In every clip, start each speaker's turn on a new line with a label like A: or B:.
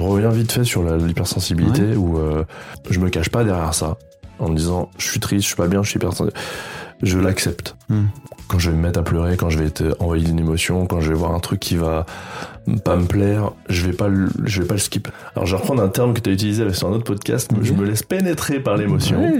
A: Je reviens vite fait sur l'hypersensibilité où euh, je me cache pas derrière ça en me disant je suis triste, je suis pas bien, je suis hypersensible. Je l'accepte.
B: Hmm.
A: Quand je vais me mettre à pleurer, quand je vais être envahi d'une émotion, quand je vais voir un truc qui va pas me plaire, je vais pas le, je vais pas le skip. Alors je vais reprendre un terme que tu as utilisé sur un autre podcast, je me laisse pénétrer par l'émotion.
B: Ouais.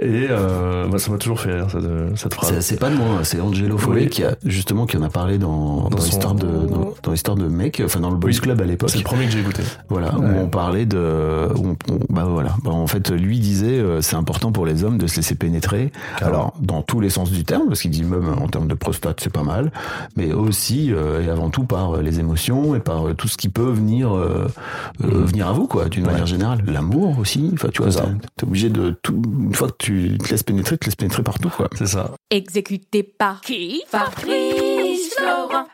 A: Et euh, bah, ça m'a toujours fait rire cette, cette phrase.
B: C'est- pas de moi, hein, c'est Angelo Follet
A: Oui.
B: qui a justement qui en a parlé dans, dans, l'histoire de dans, dans l'histoire de mec, enfin dans le Boys
A: Oui.
B: Club à l'époque.
A: C'est le premier que j'ai écouté.
B: Voilà,
A: Ouais.
B: où on parlait de, où on- on- bah voilà, Bah, en fait, lui disait, euh, c'est important pour les hommes de se laisser pénétrer. Alors, dans tous les sens du terme, parce qu'il dit même en termes de prostate, c'est pas mal, mais aussi euh, et avant tout par euh, les émotions et par euh, tout ce qui peut venir, euh, euh, venir à vous, quoi, d'une manière générale. L'amour aussi, enfin, tu vois, t'es obligé de tout. Une fois que tu te laisses pénétrer, tu te laisses pénétrer partout, quoi.
A: C'est ça.
C: Exécuté par qui? Fabrice Florent.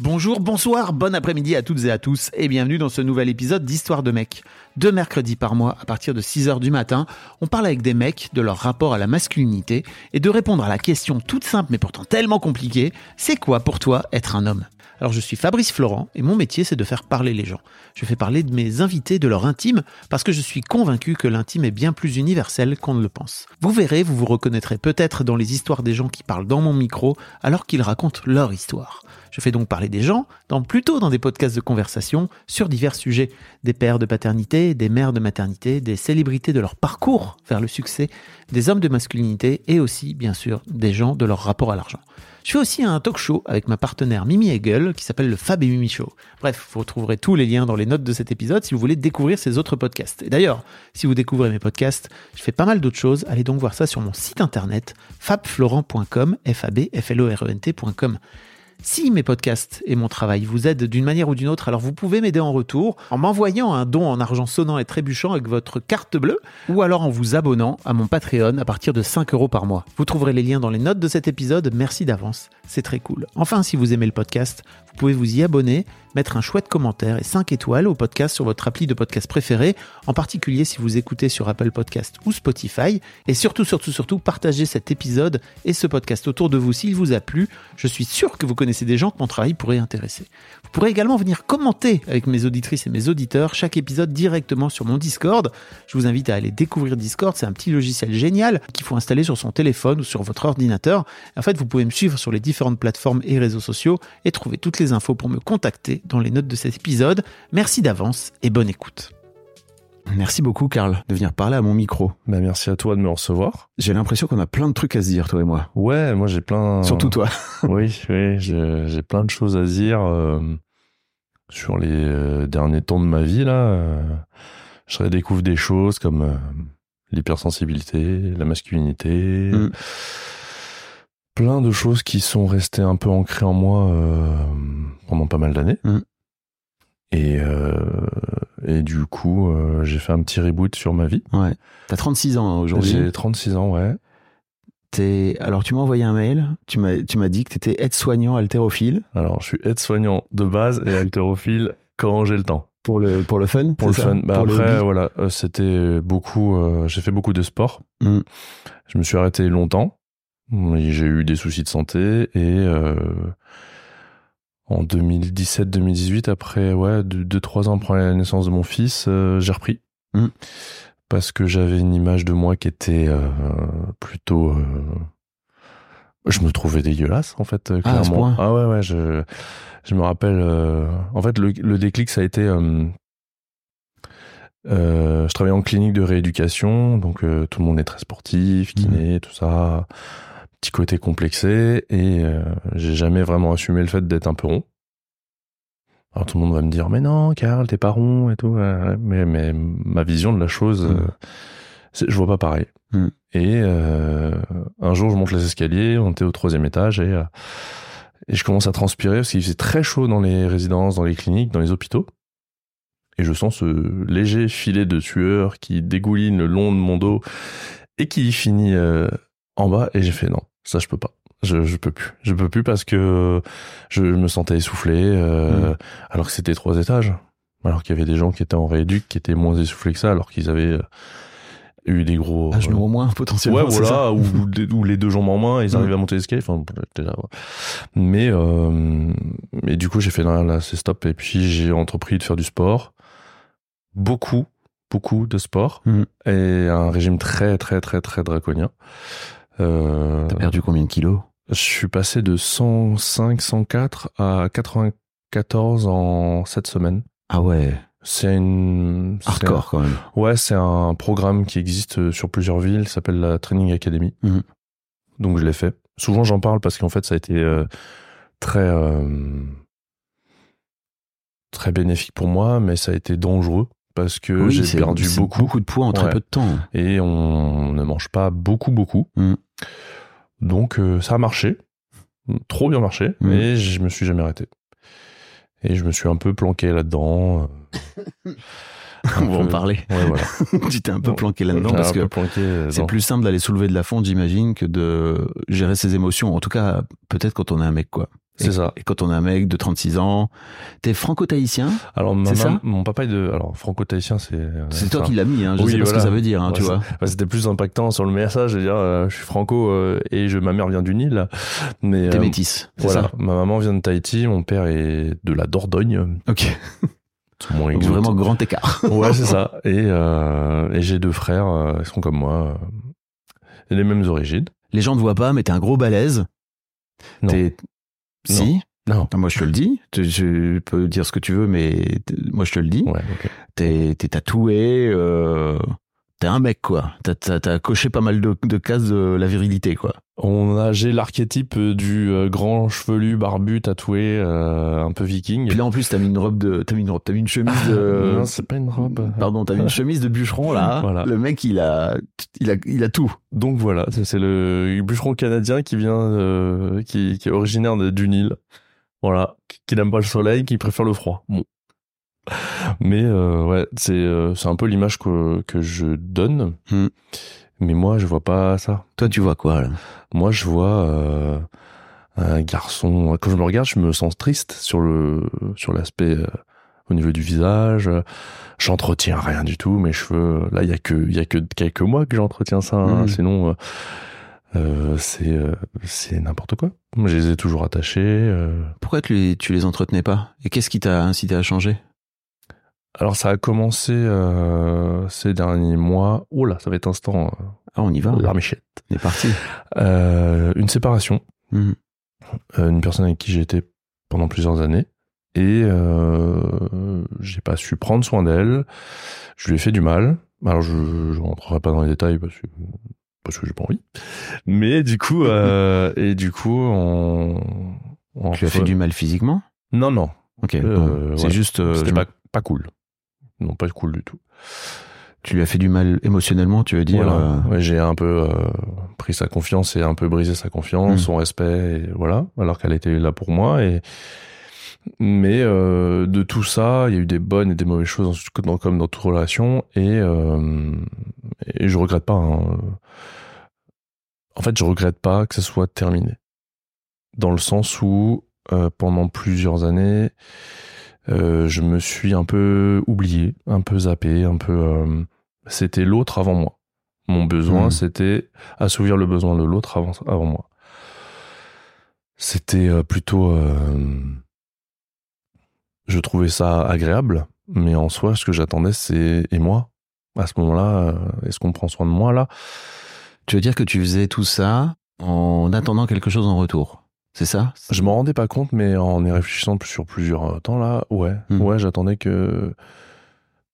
D: Bonjour, bonsoir, bon après-midi à toutes et à tous et bienvenue dans ce nouvel épisode d'Histoire de mecs. Deux mercredis par mois à partir de 6h du matin, on parle avec des mecs de leur rapport à la masculinité et de répondre à la question toute simple mais pourtant tellement compliquée, c'est quoi pour toi être un homme? Alors je suis Fabrice Florent et mon métier c'est de faire parler les gens. Je fais parler de mes invités de leur intime parce que je suis convaincu que l'intime est bien plus universel qu'on ne le pense. Vous verrez, vous vous reconnaîtrez peut-être dans les histoires des gens qui parlent dans mon micro alors qu'ils racontent leur histoire. Je fais donc parler des gens, dans, plutôt dans des podcasts de conversation, sur divers sujets. Des pères de paternité, des mères de maternité, des célébrités de leur parcours vers le succès, des hommes de masculinité et aussi, bien sûr, des gens de leur rapport à l'argent. Je fais aussi un talk show avec ma partenaire Mimi Hegel qui s'appelle le Fab et Mimi Show. Bref, vous retrouverez tous les liens dans les notes de cet épisode si vous voulez découvrir ces autres podcasts. Et d'ailleurs, si vous découvrez mes podcasts, je fais pas mal d'autres choses. Allez donc voir ça sur mon site internet fabflorent.com, f a b f l o r e n t.com. Si mes podcasts et mon travail vous aident d'une manière ou d'une autre, alors vous pouvez m'aider en retour en m'envoyant un don en argent sonnant et trébuchant avec votre carte bleue ou alors en vous abonnant à mon Patreon à partir de 5 euros par mois. Vous trouverez les liens dans les notes de cet épisode. Merci d'avance, c'est très cool. Enfin, si vous aimez le podcast, vous pouvez vous y abonner, mettre un chouette commentaire et 5 étoiles au podcast sur votre appli de podcast préféré, en particulier si vous écoutez sur Apple Podcast ou Spotify. Et surtout, surtout, surtout, partagez cet épisode et ce podcast autour de vous s'il vous a plu. Je suis sûr que vous connaissez des gens que mon travail pourrait intéresser. Vous pourrez également venir commenter avec mes auditrices et mes auditeurs chaque épisode directement sur mon Discord. Je vous invite à aller découvrir Discord, c'est un petit logiciel génial qu'il faut installer sur son téléphone ou sur votre ordinateur. En fait, vous pouvez me suivre sur les différentes plateformes et réseaux sociaux et trouver toutes les infos pour me contacter dans les notes de cet épisode. Merci d'avance et bonne écoute.
B: Merci beaucoup, Karl, de venir parler à mon micro.
A: Bah, merci à toi de me recevoir.
B: J'ai l'impression qu'on a plein de trucs à se dire, toi et moi.
A: Ouais, moi j'ai plein.
B: Surtout toi.
A: oui, oui, j'ai plein de choses à dire euh, sur les euh, derniers temps de ma vie là. euh, je redécouvre des choses comme l'hypersensibilité, la masculinité,
B: Mm.
A: plein de choses qui sont restées un peu ancrées en moi pendant pas mal d'années.
B: Mm.
A: Et euh, et du coup, euh, j'ai fait un petit reboot sur ma vie.
B: Ouais. T'as 36 ans hein, aujourd'hui.
A: J'ai 36 ans, ouais.
B: T'es- Alors, tu m'as envoyé un mail. Tu m'as, tu m'as dit que t'étais aide-soignant haltérophile.
A: Alors, je suis aide-soignant de base et haltérophile quand j'ai le temps.
B: Pour le, pour le fun
A: Pour le fun. Bah
B: Pour
A: après, voilà, euh, c'était beaucoup. euh, j'ai fait beaucoup de sport.
B: Mm.
A: Je me suis arrêté longtemps. J'ai eu des soucis de santé et euh, en 2017-2018, après ouais, 2-3 ans après la naissance de mon fils, euh, j'ai repris.
B: Mm.
A: Parce que j'avais une image de moi qui était euh, plutôt. euh, je me trouvais dégueulasse en fait,
B: Ah,
A: clairement.
B: point.
A: Ah ouais, ouais, je, je me rappelle. en fait, le, le déclic, ça a été. je travaillais en clinique de rééducation, donc tout le monde est très sportif, kiné, tout ça. Petit côté complexé, et euh, j'ai jamais vraiment assumé le fait d'être un peu rond. Alors tout le monde va me dire, mais non, Karl, t'es pas rond et tout. ouais, ouais. Mais, mais ma vision de la chose,
B: Mm.
A: euh, je vois pas pareil.
B: Mm.
A: Et euh, un jour, je monte les escaliers, on était au troisième étage, et euh, Et je commence à transpirer parce qu'il faisait très chaud dans les résidences, dans les cliniques, dans les hôpitaux. Et je sens ce léger filet de sueur qui dégouline le long de mon dos et qui finit euh, en bas. Et j'ai fait non, ça je peux pas. Je, je peux plus. Je peux plus parce que je me sentais essoufflé euh, alors que c'était trois étages. Alors qu'il y avait des gens qui étaient en rééduc qui étaient moins essoufflés que ça alors qu'ils avaient euh, eu des gros...
B: Un genou au moins, potentiellement.
A: Ouais, voilà, ou, les deux jambes en main, ils
B: Mm.
A: arrivaient à monter l'escalier. Enfin, déjà, ouais. Mais, euh, mais du coup, j'ai fait non, là, c'est stop. Et puis, j'ai entrepris de faire du sport. Beaucoup, beaucoup de sport.
B: Mm.
A: Et un régime très, très, très, très draconien. Euh,
B: T'as perdu combien de kilos?
A: je suis passé de 105, 104 à 94 en 7 semaines.
B: Ah ouais,
A: C'est une.
B: hardcore quand même.
A: un- ouais, c'est un programme qui existe sur plusieurs villes, s'appelle la Training Academy.
B: Mhm.
A: Donc je l'ai fait. Souvent j'en parle parce qu'en fait ça a été euh, très euh, très bénéfique pour moi, mais ça a été dangereux parce que
B: Oui,
A: j'ai perdu beaucoup
B: beaucoup de poids en très peu de temps.
A: et on ne mange pas beaucoup beaucoup.
B: Mhm.
A: Donc euh, ça a marché, trop bien marché,
B: Mhm.
A: mais je me suis jamais arrêté. Et je me suis un peu planqué là-dedans. euh,
B: On va en parler.
A: Ouais, voilà.
B: tu t'es un peu planqué là-dedans parce que
A: euh,
B: c'est plus simple d'aller soulever de la fonte, j'imagine, que de gérer ses émotions. En tout cas, peut-être quand on est un mec, quoi.
A: C'est ça.
B: Et quand on est un mec de 36 ans, t'es franco-tahitien
A: Alors, ma
B: C'est ça
A: mam- mon papa est de. Alors, franco-tahitien, c'est.
B: C'est toi qui l'as mis, hein. je
A: Oui,
B: sais pas ce que ça veut dire, hein, tu vois.
A: C'était plus impactant sur le message, de dire euh, je suis franco euh, et je, ma mère vient du Nil. Mais
B: T'es
A: euh,
B: métisse,
A: voilà,
B: ça
A: ma maman vient de Tahiti, mon père est de la Dordogne.
B: Ok.
A: Moins
B: Donc vraiment grand écart.
A: Ouais, c'est ça. Et, euh, et j'ai deux frères, euh, ils sont comme moi, euh, les mêmes origines.
B: Les gens ne voient pas, mais t'es un gros balèze.
A: Non.
B: T'es... Si
A: Non.
B: Moi, je te le dis. Tu, peux dire ce que tu veux, mais moi, je te le dis.
A: Ouais,
B: t'es tatoué. Euh... T'es un mec, quoi. T'as, coché pas mal de, de cases de la virilité, quoi.
A: On a, j'ai l'archétype du euh, grand chevelu, barbu, tatoué, euh, un peu viking.
B: Puis là, en plus, t'as mis une robe de, t'as mis une robe, t'as mis une chemise de,
A: non, c'est pas une robe.
B: pardon, t'as mis une chemise de bûcheron, là.
A: Voilà.
B: Le mec, il a, il a, il a tout.
A: Donc voilà, c'est le bûcheron canadien qui vient, euh, qui, qui est originaire de- du Nil. Voilà, qui, qui n'aime pas le soleil, qui préfère le froid. Bon. Mais euh, ouais, c'est euh, un peu l'image que, que je donne.
B: Hmm.
A: Mais moi, je vois pas ça.
B: Toi, tu vois quoi, là?
A: Moi, je vois euh, un garçon. Quand je me regarde, je me sens triste sur le sur l'aspect euh, au niveau du visage. J'entretiens rien du tout. Mes cheveux, là, il y a que il y a que quelques mois que j'entretiens ça. hein.
B: Mhm.
A: Sinon, euh, c'est euh, c'est n'importe quoi. Je les ai toujours attachés. euh.
B: Pourquoi tu les, tu les entretenais pas? Et qu'est-ce qui t'a incité à changer?
A: Alors, ça a commencé euh, ces derniers mois. Oh là, ça va être instant. euh,
B: Ah, on y va.
A: Larmichette.
B: On est parti.
A: Euh, une séparation. Euh, une personne avec qui été pendant plusieurs années et j'ai pas su prendre soin d'elle. Je lui ai fait du mal. Alors je, je rentrerai pas dans les détails parce que parce que j'ai pas envie. Mais du coup euh, et du coup on, on
B: Tu as fait du mal physiquement?
A: non non
B: Ok. C'est juste,
A: c'était
B: je-
A: pas pas cool. Non pas cool du tout.
B: tu lui as fait du mal émotionnellement, tu veux dire?
A: Voilà.
B: euh,
A: Ouais, j'ai un peu euh, pris sa confiance et un peu brisé sa confiance,
B: Mm.
A: son respect, et voilà, alors qu'elle était là pour moi. Et mais euh, de tout ça, il y a eu des bonnes et des mauvaises choses, dans- comme dans toute relation, et euh, et je regrette pas. hein. En fait, je regrette pas que ça soit terminé, dans le sens où pendant plusieurs années, je me suis un peu oublié, un peu zappé, un peu. euh, c'était l'autre avant moi. Mon besoin,
B: Mhm.
A: c'était assouvir le besoin de l'autre avant, avant moi. C'était euh, plutôt. euh, je trouvais ça agréable, mais en soi, ce que j'attendais, c'est. Et moi À ce moment-là, euh, est-ce qu'on prend soin de moi là?
B: Tu veux dire que tu faisais tout ça en attendant quelque chose en retour? C'est ça?
A: Je m'en rendais pas compte, mais en y réfléchissant sur plusieurs euh, temps là, ouais,
B: Mhm.
A: ouais, j'attendais que.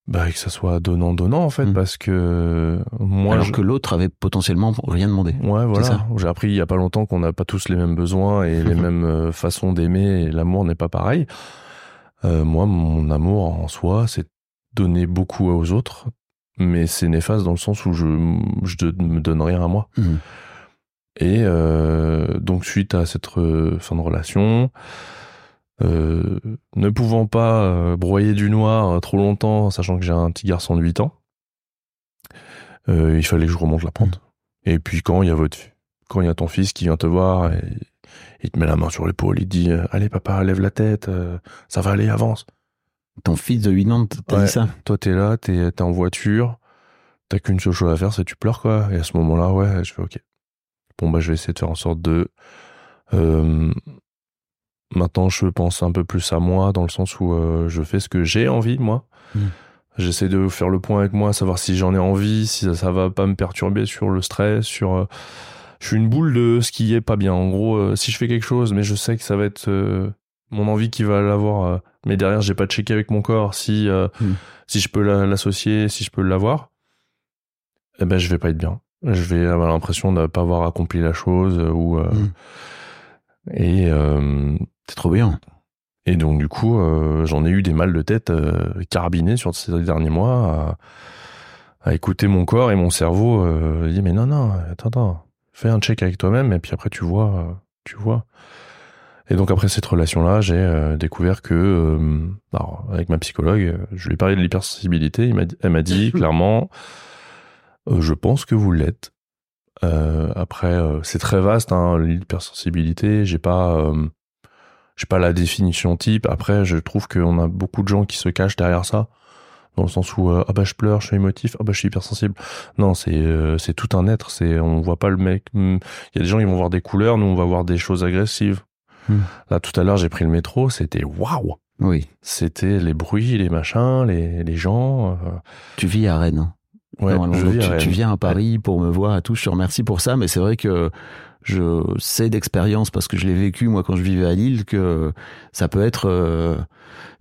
A: Bah, que ça soit donnant-donnant en fait,
B: Mhm.
A: parce que moi.
B: Alors
A: je-
B: que l'autre avait potentiellement rien demandé.
A: Ouais, voilà. J'ai appris il y a pas longtemps qu'on n'a pas tous les mêmes besoins et les mêmes euh, façons d'aimer et l'amour n'est pas pareil. Euh, moi, mon amour en soi, c'est donner beaucoup aux autres, mais c'est néfaste dans le sens où je, je ne me donne rien à moi.
B: Mhm.
A: Et euh, donc suite à cette fin de relation, euh, ne pouvant pas euh, broyer du noir trop longtemps, sachant que j'ai un petit garçon de 8 ans, euh, il fallait que je remonte la pente. Et puis quand il y a votre, quand il y a ton fils qui vient te voir et il te met la main sur l'épaule, il te dit allez papa lève la tête, ça va aller avance.
B: Ton fils de 8 ans t'a
A: Ouais.
B: dit ça?
A: Toi t'es là, t'es t'es en voiture, t'as qu'une seule chose à faire, c'est tu pleures quoi. Et à ce moment-là, ouais, je fais ok. Bon bah je vais essayer de faire en sorte de euh, maintenant je pense un peu plus à moi dans le sens où euh, je fais ce que j'ai envie moi.
B: Mm.
A: J'essaie de faire le point avec moi, savoir si j'en ai envie, si ça, ça va pas me perturber sur le stress, sur euh, je suis une boule de ce qui est pas bien. En gros, si je fais quelque chose, mais je sais que ça va être mon envie qui va l'avoir, mais derrière j'ai pas checké avec mon corps si euh,
B: Mm.
A: si je peux la- l'associer, si je peux l'avoir, eh ben je vais pas être bien. Je vais avoir l'impression de pas avoir accompli la chose euh, ou euh,
B: Mm.
A: et euh,
B: C'est trop bien.
A: et donc du coup euh, j'en ai eu des mal de tête carabinés sur ces derniers mois à, à écouter mon corps et mon cerveau euh, dit mais non non attends attends fais un check avec toi-même et puis après tu vois tu vois et donc après cette relation là j'ai euh, découvert que euh, alors, avec ma psychologue je lui ai parlé de l'hypersensibilité elle m'a dit clairement je pense que vous l'êtes Euh, après euh, c'est très vaste hein, l'hypersensibilité j'ai pas euh, j'ai pas la définition type. Après, je trouve qu'on a beaucoup de gens qui se cachent derrière ça, dans le sens où euh, ah bah je pleure, je suis émotif, ah bah je suis hypersensible. Non, c'est euh, c'est tout un être. C'est on voit pas le mec. hmm, Il y a des gens qui vont voir des couleurs, nous on va voir des choses agressives.
B: Hmm.
A: Là tout à l'heure j'ai pris le métro, c'était waouh.
B: Oui.
A: C'était les bruits, les machins, les les gens. euh,
B: Tu vis à Rennes.
A: Je
B: tu, viens à Paris pour me voir à tout. Je te remercie pour ça, mais c'est vrai que je sais d'expérience parce que je l'ai vécu moi quand je vivais à Lille que ça peut être. euh,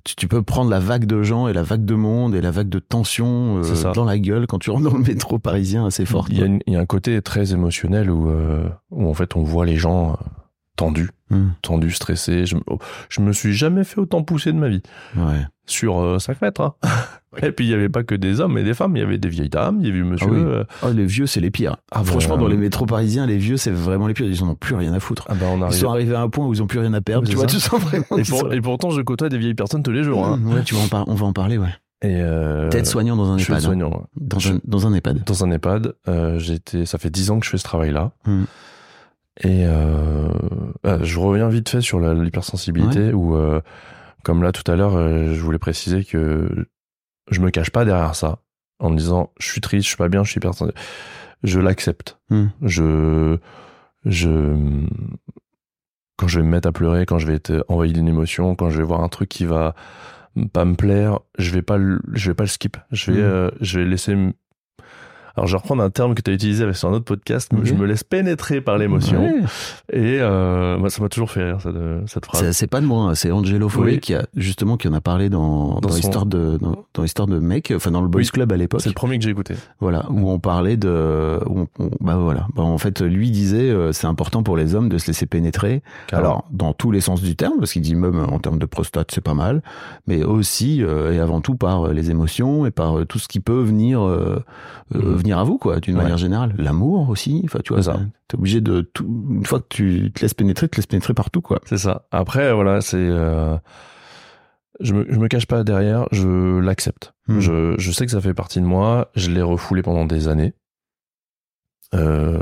B: tu, tu peux prendre la vague de gens et la vague de monde et la vague de tension euh, dans la gueule quand tu rentres dans le métro parisien assez fort.
A: Il y, a une- il y a un côté très émotionnel où, euh, où en fait on voit les gens euh, tendus,
B: Hmm.
A: tendus, stressés. Je, me- je me suis jamais fait autant pousser de ma vie.
B: Ouais.
A: sur euh, 5 mètres. hein. Et puis il y avait pas que des hommes et des femmes, il y avait des vieilles dames, il y avait monsieur.
B: Ah oui.
A: euh,
B: Oh, les vieux, c'est les pires.
A: Ah,
B: Franchement,
A: bah,
B: dans les métros parisiens, les vieux, c'est vraiment les pires. Ils en ont plus rien à foutre.
A: ah bah on
B: Ils sont arrivés à un point où ils ont plus rien à perdre. Tu vois, tu sens vraiment.
A: Et,
B: qu'ils
A: pour-
B: sont-
A: et pourtant je côtoie des vieilles personnes tous les jours. Hein.
B: Ouais, tu vas en par- on va en parler, ouais.
A: Et euh,
B: T'es soignant dans un
A: je suis
B: EHPAD. hein.
A: soignant.
B: Dans,
A: Je-
B: un, dans un EHPAD.
A: Dans un EHPAD, euh, j'étais, ça fait 10 ans que je fais ce travail-là.
B: Hmm.
A: Et euh, euh, je reviens vite fait sur l'hypersensibilité où, euh, comme là tout à l'heure, euh, je voulais préciser que je me cache pas derrière ça en me disant je suis triste, je suis pas bien, je suis hypersensible. Je l'accepte.
B: Hmm.
A: Je, je, quand je vais me mettre à pleurer, quand je vais être envahi d'une émotion, quand je vais voir un truc qui va pas me plaire, je vais pas le, je vais pas le skip. Je vais, euh, je vais laisser. Alors, je vais reprendre un terme que tu as utilisé sur un autre podcast. Je me laisse pénétrer par l'émotion.
B: Ouais.
A: Et euh, moi, ça m'a toujours fait rire cette, cette phrase.
B: C'est pas de moi, hein, c'est Angelo
A: Oui.
B: qui a justement qui en a parlé dans, dans,
A: son-
B: l'histoire de dans, dans l'histoire de mec, enfin dans le Boys
A: Oui.
B: Club à l'époque.
A: C'est le premier que j'ai écouté.
B: Voilà, où on parlait de, où on- on- bah voilà, Bah, en fait, lui disait, euh, c'est important pour les hommes de se laisser pénétrer. Alors, dans tous les sens du terme, parce qu'il dit même en termes de prostate, c'est pas mal, mais aussi euh, et avant tout par euh, les émotions et par tout ce qui peut venir, euh, euh, À vous, quoi, d'une
A: Ouais.
B: manière générale. L'amour aussi, enfin, tu vois,
A: ça.
B: t'es obligé de tout. Une fois que tu te laisses pénétrer, te laisses pénétrer partout, quoi.
A: C'est ça. Après, voilà, c'est. euh, je, me, je me cache pas derrière, je l'accepte.
B: Hmm.
A: Je, je sais que ça fait partie de moi, je l'ai refoulé pendant des années. Euh,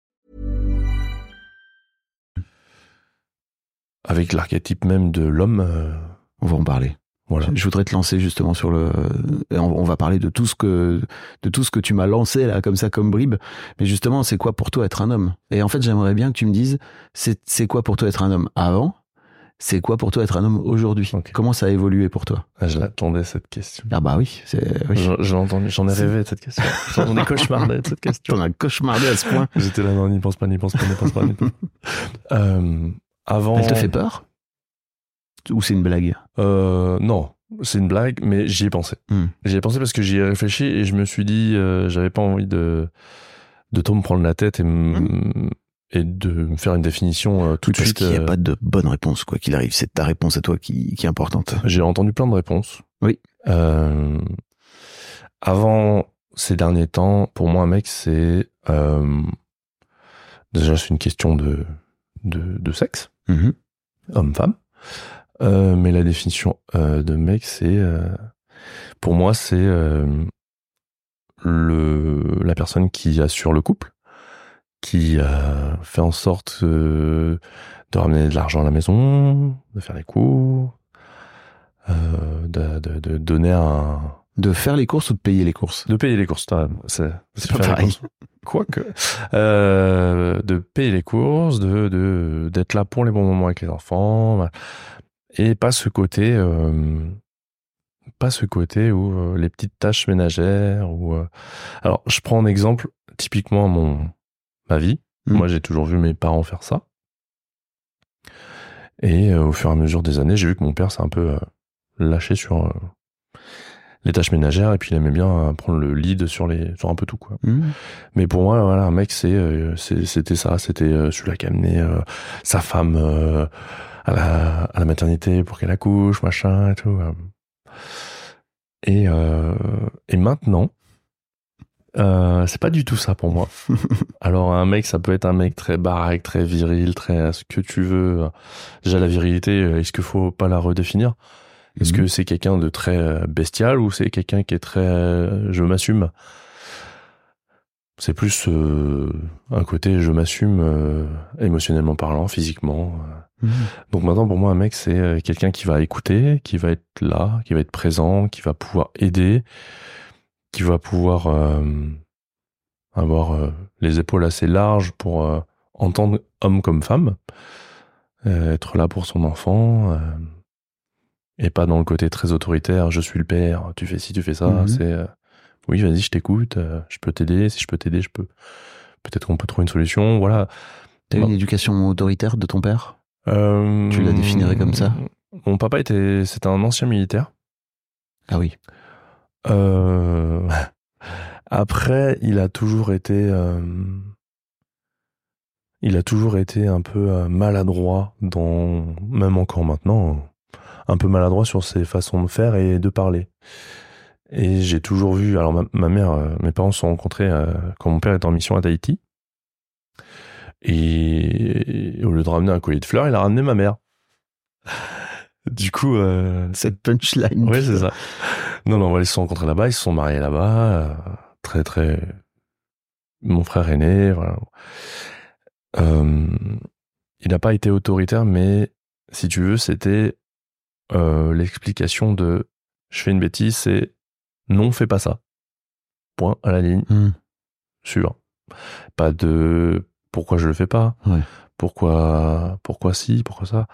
A: Avec l'archétype même de l'homme, euh,
B: On va en parler.
A: voilà.
B: Je voudrais te lancer justement sur le. On, va parler de tout ce que de tout ce que tu m'as lancé là comme ça comme bribe. Mais justement, c'est quoi pour toi être un homme? Et en fait, j'aimerais bien que tu me dises c'est c'est quoi pour toi être un homme avant, C'est quoi pour toi être un homme aujourd'hui? Comment ça a évolué pour toi?
A: Ah, je l'attendais cette question.
B: Ah bah oui, c'est oui.
A: J'en- ai rêvé de cette question. J'en ai cauchemardé de cette question.
B: T'en as cauchemardé à ce point.
A: J'étais là, non, n'y pense pas, n'y pense pas, n'y pense pas. n'y pense pas. Euh, avant.
B: Elle te fait peur? Ou c'est une blague?
A: Euh, non, c'est une blague, mais j'y ai pensé.
B: Hmm.
A: J'y ai pensé parce que j'y ai réfléchi et je me suis dit, euh, j'avais pas envie de, de trop me prendre la tête et, m- et de me faire une définition euh, tout de
B: Parce
A: suite.
B: qu'il n'y a
A: euh,
B: pas de bonne réponse, quoi qu'il arrive. C'est ta réponse à toi qui, qui est importante.
A: J'ai entendu plein de réponses.
B: Oui.
A: Avant ces derniers temps, pour moi, un mec, c'est déjà c'est une question de de, de sexe,
B: Mhm.
A: homme-femme. Euh, mais la définition euh, de mec, c'est euh, pour moi, c'est euh, le la personne qui assure le couple, qui euh, fait en sorte euh, de ramener de l'argent à la maison, de faire les cours, euh, de, de, de donner un
B: De faire les courses ou de payer les courses?
A: De payer les courses c'est
B: pas pareil.
A: quoique euh, de payer les courses de de d'être là pour les bons moments avec les enfants et pas ce côté euh, pas ce côté où euh, les petites tâches ménagères ou euh, alors je prends un exemple typiquement mon ma vie.
B: Mhm.
A: moi j'ai toujours vu mes parents faire ça. Et au fur et à mesure des années j'ai vu que mon père s'est un peu lâché sur les tâches ménagères et puis il aimait bien euh, prendre le lead sur les sur un peu tout quoi.
B: Mhm.
A: mais pour moi voilà un mec c'est euh, c'était ça. C'était euh, celui-là qui a amené euh, sa femme à la à la maternité pour qu'elle accouche machin et tout et euh, et maintenant euh, c'est pas du tout ça pour moi. Alors un mec ça peut être un mec très baraque très viril très ce que tu veux. Déjà la virilité est-ce qu'il faut pas la redéfinir? Est-ce
B: Mhm.
A: que c'est quelqu'un de très euh, bestial ou c'est quelqu'un qui est très euh, je m'assume? C'est plus euh, un côté je m'assume euh, émotionnellement parlant, physiquement.
B: Mhm.
A: Donc maintenant pour moi un mec c'est quelqu'un qui va écouter, qui va être là, qui va être présent, qui va pouvoir aider, qui va pouvoir euh, avoir les épaules assez larges pour entendre homme comme femme, être là pour son enfant. Euh, et pas dans le côté très autoritaire, je suis le père, tu fais ci, tu fais ça.
B: Mhm.
A: C'est euh, oui, vas-y, je t'écoute, euh, je peux t'aider. Si je peux t'aider, je peux. Peut-être qu'on peut trouver une solution. Voilà.
B: T'as eu
A: Bon.
B: une éducation autoritaire de ton père?
A: Euh,
B: Tu la définirais comme ça?
A: Mon papa était, c'était un ancien militaire.
B: Ah oui.
A: Euh, Après, il a toujours été, euh, il a toujours été un peu euh, maladroit dans, même encore maintenant, un peu maladroit sur ses façons de faire et de parler. Et j'ai toujours vu, alors ma, ma mère, euh, mes parents se sont rencontrés euh, quand mon père était en mission à Tahiti. Et, au lieu de ramener un collier de fleurs, il a ramené ma mère. Du coup, euh,
B: Cette punchline.
A: Ouais, c'est ça. Non, non, ils se sont rencontrés là-bas, ils se sont mariés là-bas. très, très. Mon frère aîné, voilà. Il n'a pas été autoritaire, mais si tu veux, c'était euh, l'explication de je fais une bêtise, c'est non, fais pas ça. Point à la ligne,
B: Hmm.
A: sûr. Pas de pourquoi je le fais pas,
B: Ouais.
A: pourquoi, pourquoi si, pourquoi ça.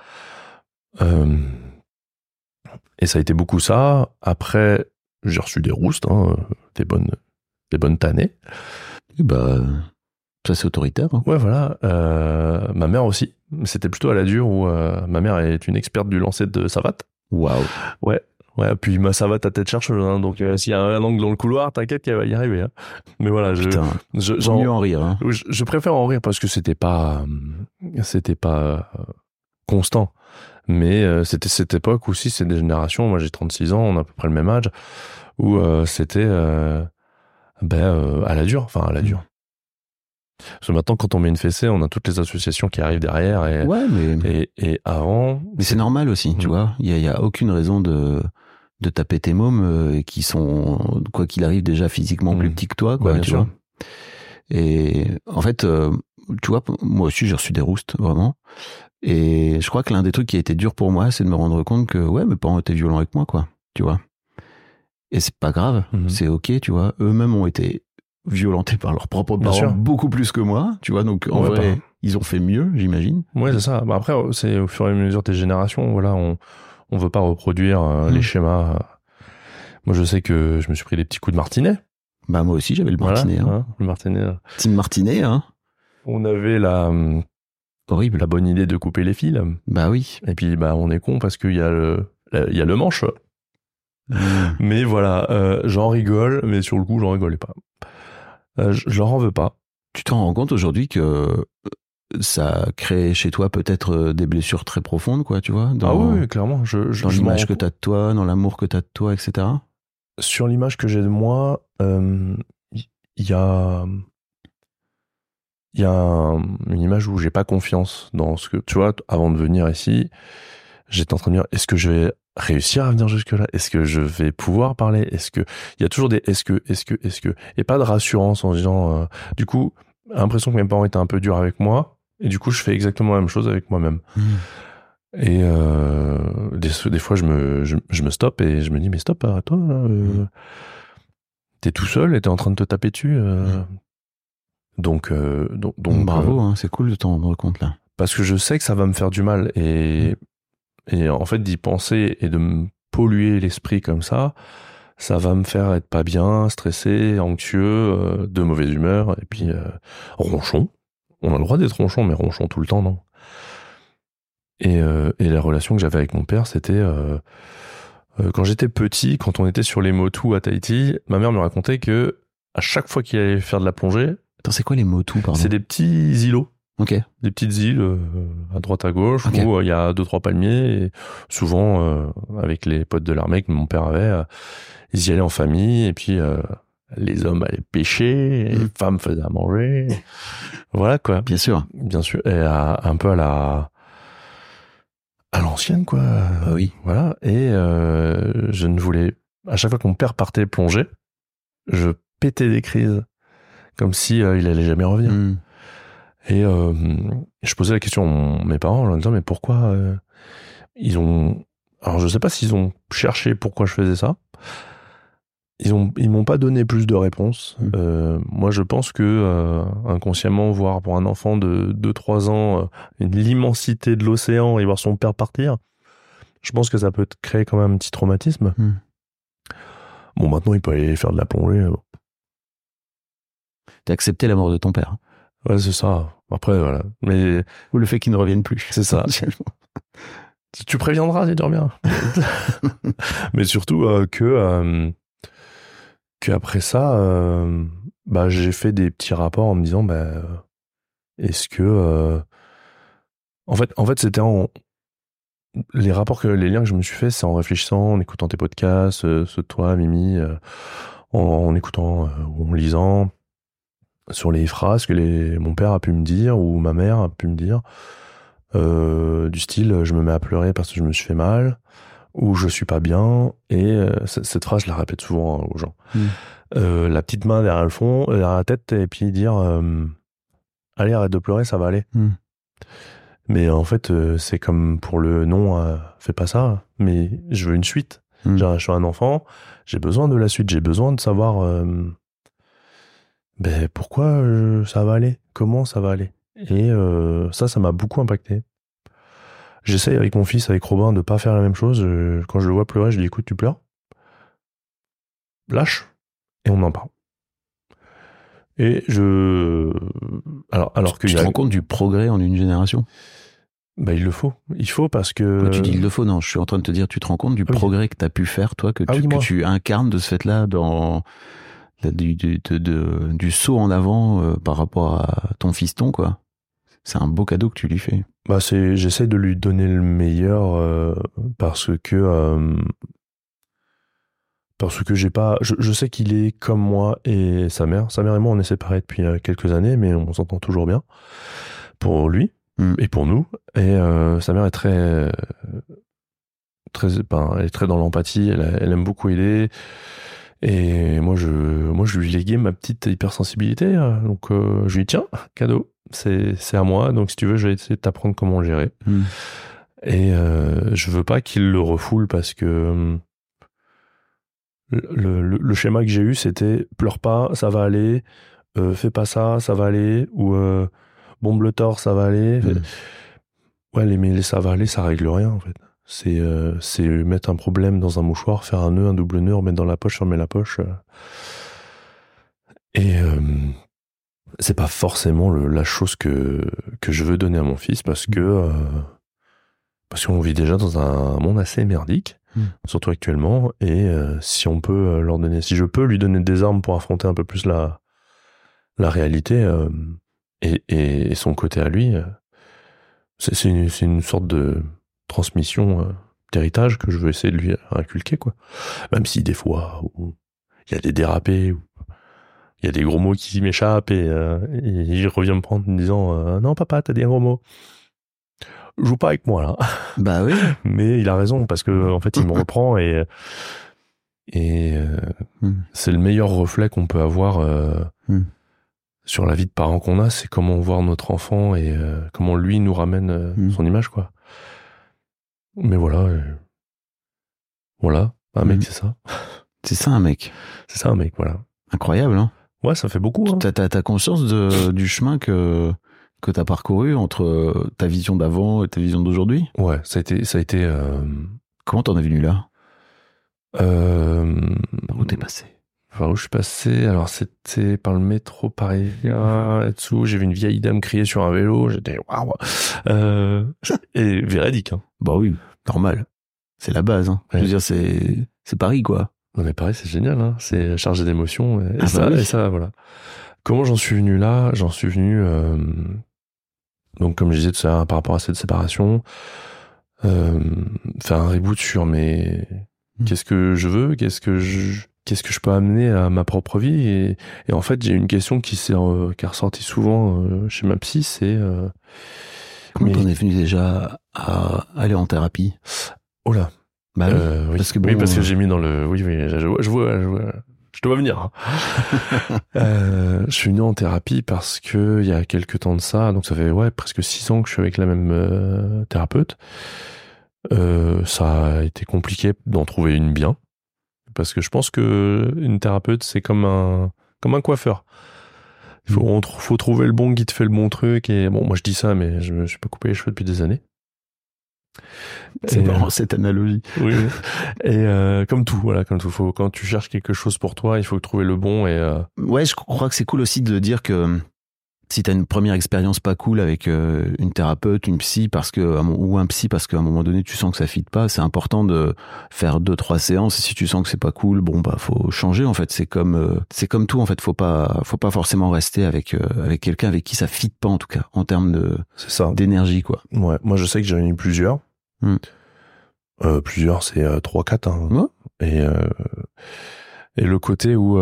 A: Euh, et ça a été beaucoup ça. Après, j'ai reçu des roustes, hein, des bonnes, des bonnes tannées.
B: Eh bah, ça c'est autoritaire. hein.
A: Ouais, voilà. Euh, ma mère aussi. C'était plutôt à la dure où euh, ma mère est une experte du lancer de savate.
B: Waouh.
A: Ouais. Ouais, puis ma savate à tête chercheuse, hein, donc euh, s'il y a un angle dans le couloir, t'inquiète qu'elle va y arriver. hein. Mais voilà, je,
B: Putain. mieux en rire. Hein.
A: je, je préfère en rire parce que c'était pas, euh, c'était pas constant. Mais euh, c'était cette époque aussi, c'est des générations. Moi, j'ai 36 ans, on a à peu près le même âge, où c'était ben, à la dure, enfin à la dure. Parce que maintenant, quand on met une fessée, on a toutes les associations qui arrivent derrière. Et,
B: Ouais, mais,
A: et, et avant,
B: mais c'est normal aussi, tu
A: Mm.
B: vois. Il y a, aucune raison de de taper tes mômes euh, qui sont quoi qu'il arrive déjà physiquement
A: Mm.
B: plus petits que toi, quoi.
A: Bien
B: tu
A: sûr.
B: vois. Et en fait, euh, tu vois, moi aussi j'ai reçu des roustes vraiment. Et je crois que l'un des trucs qui a été dur pour moi, c'est de me rendre compte que ouais, mes parents étaient violents avec moi, quoi. Tu vois. Et c'est pas grave,
A: Mhm.
B: c'est ok, tu vois. Eux-mêmes ont été violentés par leurs propres parents
A: sûr.
B: beaucoup plus que moi, tu vois. Donc en
A: Ouais,
B: vrai,
A: bah.
B: ils ont fait mieux, j'imagine.
A: Ouais, c'est ça. Bah, après, c'est au fur et à mesure des générations. Voilà, on on veut pas reproduire euh, les schémas. euh. Moi, je sais que je me suis pris des petits coups de martinet.
B: Bah moi aussi, j'avais le
A: Voilà,
B: martinet. hein.
A: hein, le martinet. euh.
B: Team martinet, hein.
A: On avait la hum,
B: Horrible.
A: la bonne idée de couper les fils.
B: Bah oui.
A: Et puis, bah, on est con parce qu'il y a le il y a le manche. Mais voilà, euh, j'en rigole, mais sur le coup, j'en rigolais pas. Euh, je je leur en veux pas.
B: Tu t'en rends compte aujourd'hui que euh, ça crée chez toi peut-être euh, des blessures très profondes, quoi, tu vois, dans,
A: ah oui, oui, clairement. Je, je,
B: dans l'image que
A: rends
B: t'as de toi, dans l'amour que t'as de toi, etc.
A: sur l'image que j'ai de moi, euh, il y a, il y a un- une image où j'ai pas confiance dans ce que, tu vois, avant de venir ici, j'étais en train de me dire, est-ce que je vais réussir à venir jusque là? Est-ce que je vais pouvoir parler? Est-ce que, il y a toujours des est-ce que, est-ce que, est-ce que, et pas de rassurance en disant, euh, du coup, l'impression que mes parents étaient un peu durs avec moi, et du coup, je fais exactement la même chose avec moi-même. Et euh, des, des fois, je me, je, je me stoppe et je me dis, mais stop, arrête-toi. là, euh, T'es tout seul et t'es en train de te taper dessus. euh. Donc, euh, donc, donc,
B: Bravo,
A: euh,
B: hein, c'est cool de t'en rendre compte là.
A: parce que je sais que ça va me faire du mal. Et, et en fait, d'y penser et de me polluer l'esprit comme ça, ça va me faire être pas bien, stressé, anxieux, euh, de mauvaise humeur et puis euh, ronchon. On a le droit d'être ronchon, mais ronchon tout le temps, non? Et, euh, et la relation que j'avais avec mon père, c'était quand j'étais petit, quand on était sur les Motu à Tahiti, ma mère me racontait que à chaque fois qu'il allait faire de la plongée,
B: Attends, c'est quoi les mots tout, pardon?
A: c'est des petits îlots
B: Ok.
A: des petites îles euh, à droite à gauche où euh, il y a deux trois palmiers et souvent euh, avec les potes de l'armée que mon père avait ils y allaient en famille et puis les hommes allaient pêcher et les
B: Mm.
A: femmes faisaient à manger voilà quoi
B: Bien sûr.
A: bien sûr et à- un peu à la à l'ancienne quoi
B: Bah oui.
A: voilà et je ne voulais à chaque fois que mon père partait plonger je pétais des crises comme si il allait jamais revenir
B: Hmm.
A: Et euh, je posais la question à mes parents en leur disant mais pourquoi euh, ils ont alors je sais pas s'ils ont cherché pourquoi je faisais ça. Ils ont ils m'ont pas donné plus de réponses.
B: Mm.
A: Euh, moi je pense que inconsciemment voir pour un enfant de 2 3 ans l'immensité de l'océan et voir son père partir, je pense que ça peut créer quand même un petit traumatisme.
B: Mm.
A: Bon maintenant il peut aller faire de la plongée.
B: T'as accepté la mort de ton père.
A: Ouais, c'est ça. Après voilà. Mais
B: Ou le fait qu'il ne revienne plus.
A: c'est ça. Tu préviendras si tu reviens. Mais surtout euh, que euh, que après ça, euh, bah j'ai fait des petits rapports en me disant, bah est-ce que en fait, en fait, c'était en les rapports que les liens que je me suis fait, c'est en réfléchissant, en écoutant tes podcasts, ceux de toi, Mimi, en, en écoutant ou en lisant sur les phrases que les, mon père a pu me dire ou ma mère a pu me dire. Euh, du style je me mets à pleurer parce que je me suis fait mal ou je suis pas bien et euh, cette phrase je la répète souvent hein, aux gens
B: Mm.
A: Euh, la petite main derrière le fond derrière la tête et puis dire allez arrête de pleurer ça va aller
B: Mm.
A: mais en fait c'est comme pour le non fais pas ça mais je veux une suite
B: Mm.
A: J'ai- je suis un enfant j'ai besoin de la suite j'ai besoin de savoir ben pourquoi euh, ça va aller? Comment ça va aller? Et euh, ça, ça m'a beaucoup impacté. J'essaye avec mon fils, avec Robin, de pas faire la même chose. Euh, Quand je le vois pleurer, je lui dis écoute, tu pleures Lâche et on en parle. Et je. Alors, alors que
B: tu te rends compte du progrès en une génération?
A: Bah, il le faut. Il faut parce que.
B: Quand Tu dis il le faut, non, je suis en train de te dire, tu te rends compte du
A: Ah oui.
B: progrès que tu as pu faire, toi, que tu,
A: Ah oui,
B: que tu incarnes de ce fait-là dans du, du, de- de- du saut en avant euh, par rapport à ton fiston, quoi. C'est un beau cadeau que tu lui fais.
A: Bah c'est, j'essaie de lui donner le meilleur euh, parce que euh, parce que j'ai pas, je, je sais qu'il est comme moi et sa mère. Sa mère et moi on est séparés depuis quelques années, mais on s'entend toujours bien pour lui
B: Mm.
A: et pour nous. Et sa mère est très très, ben, elle est très dans l'empathie. Elle, elle aime beaucoup aider. Et moi je, moi je lui léguais ma petite hypersensibilité. euh, Donc euh, je lui dis tiens cadeau, c'est c'est à moi. Donc si tu veux je vais essayer de t'apprendre comment le gérer.
B: Mm.
A: Et euh, je veux pas qu'il le refoule parce que hum, le, le- le schéma que j'ai eu, c'était pleure pas, ça va aller, euh, fais pas ça, ça va aller, ou euh, bombe le torse, ça va aller.
B: Mm.
A: Ouais, les, mais les ça va aller, ça règle rien en fait. C'est euh, c'est mettre un problème dans un mouchoir, faire un nœud, un double nœud, remettre dans la poche, fermer la poche. euh. Et euh, c'est pas forcément le- la chose que, que je veux donner à mon fils parce que euh, parce qu'on vit déjà dans un monde assez merdique,
B: Mm.
A: surtout actuellement. Et euh, si on peut euh, leur donner, si je peux lui donner des armes pour affronter un peu plus la la réalité euh, et, et, et son côté à lui, c'est une, c'est une sorte de transmission euh, d'héritage que je veux essayer de lui inculquer quoi. Même si des fois il y a des dérapés, il y a des gros mots qui m'échappent et, euh, et il revient me prendre en me disant euh, non papa t'as dit un gros mot. Joue pas avec moi là.
B: Bah oui.
A: Mais il a raison parce que en fait il me reprend et et euh,
B: Mm.
A: c'est le meilleur reflet qu'on peut avoir euh,
B: Mm.
A: sur la vie de parents qu'on a, c'est comment voir notre enfant et euh, comment lui nous ramène euh,
B: Mm.
A: son image quoi. Mais voilà, euh, voilà, un mec
B: Mm.
A: c'est ça,
B: C'est ça un mec.
A: c'est ça un mec voilà.
B: Incroyable, hein
A: Ouais, ça fait beaucoup. Hein.
B: T'as, t'as conscience de, du chemin que, que t'as parcouru entre ta vision d'avant et ta vision d'aujourd'hui?
A: Ouais, ça a été, ça a été. Euh,
B: Comment t'en es venu là?
A: Euh,
B: Par où t'es passé?
A: Où je suis passé? Alors c'était par le métro parisien. Là-dessous, j'ai vu une vieille dame crier sur un vélo. J'étais waouh. Euh, et véridique. Hein.
B: Bah oui, normal. C'est la base. Hein. Je veux dire, c'est, c'est Paris, quoi.
A: Non mais pareil, c'est génial. Hein. C'est chargé d'émotions. Et,
B: Ah bah
A: ça,
B: oui.
A: et ça, voilà. Comment j'en suis venu là? J'en suis venu. euh, donc comme je disais tout à l'heure, par rapport à cette séparation, euh, faire un reboot sur mes
B: Mm.
A: qu'est-ce que je veux, qu'est-ce que je qu'est-ce que je peux amener à ma propre vie et, et en fait j'ai une question qui s'est euh, qui est ressortie souvent euh, chez ma psy, c'est euh,
B: Comment
A: Mais-
B: t'en es venu déjà à aller en thérapie?
A: Oh là
B: Bah oui.
A: Euh, oui.
B: parce que
A: oui parce que j'ai mis dans le oui oui je vois je vois je, vois- je te vois venir. hein. Euh, je suis venu en thérapie parce que il y a quelques temps de ça, donc ça fait ouais presque six ans que je suis avec la même euh, thérapeute. Euh, ça a été compliqué d'en trouver une bien parce que je pense que une thérapeute c'est comme un comme un coiffeur. Il faut, on tr- faut trouver le bon qui te fait le bon truc et bon moi je dis ça mais je me suis pas coupé les cheveux depuis des années.
B: c'est marrant
A: euh,
B: cette analogie.
A: oui, oui. Et euh, comme tout, voilà, comme tout. Faut, quand tu cherches quelque chose pour toi, il faut trouver le bon. Et euh,
B: Ouais, je crois que c'est cool aussi de dire que si t'as une première expérience pas cool avec euh, une thérapeute, une psy, parce que ou un psy, parce qu'à un moment donné tu sens que ça fit pas, c'est important de faire deux trois séances. Et si tu sens que c'est pas cool, bon bah faut changer. En fait, c'est comme euh, c'est comme tout. En fait, faut pas faut pas forcément rester avec euh, avec quelqu'un avec qui ça fit pas en tout cas en termes de
A: c'est ça.
B: d'énergie quoi.
A: Ouais, moi je sais que j'en ai eu plusieurs.
B: Hmm.
A: Plusieurs, c'est trois, quatre. Hein.
B: Ouais.
A: Et et le côté où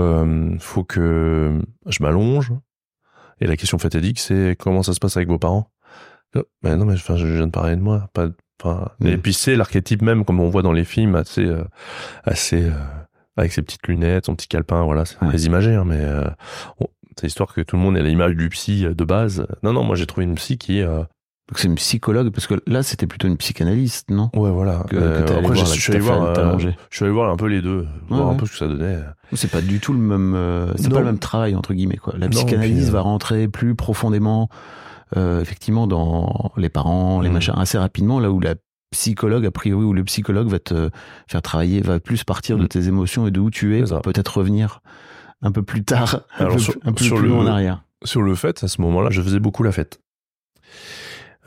A: faut que je m'allonge. Et la question fatidique, c'est comment ça se passe avec vos parents? Ben non, mais enfin, je viens de parler de moi. Pas,
B: Hmm.
A: Et puis c'est l'archétype même, comme on voit dans les films, assez, euh, assez euh, avec ses petites lunettes, son petit calepin. Voilà, c'est très imagé, hein, mais euh, on- c'est histoire que tout le monde ait l'image du psy de base. Non, non, moi j'ai trouvé une psy qui
B: Donc c'est une psychologue parce que là c'était plutôt une psychanalyste, non?
A: Ouais, voilà.
B: Que- que t'es allé
A: après, je, suis allé voir, euh, je suis allé voir un peu les deux, voir
B: ouais.
A: un peu ce que ça donnait.
B: C'est pas du tout le même, euh, c'est pas le même travail entre guillemets quoi. La
A: Non,
B: psychanalyse
A: puis, euh,
B: va rentrer plus profondément, euh, effectivement, dans les parents, les
A: Mm.
B: machins assez rapidement, là où la psychologue a priori ou le psychologue va te faire travailler, va plus partir de
A: Mm.
B: tes émotions et de où tu es, peut-être revenir un peu plus tard, un peu,
A: sur-
B: un peu
A: sur
B: plus
A: le-
B: en arrière.
A: Sur le fait, à ce moment-là, je faisais beaucoup la fête.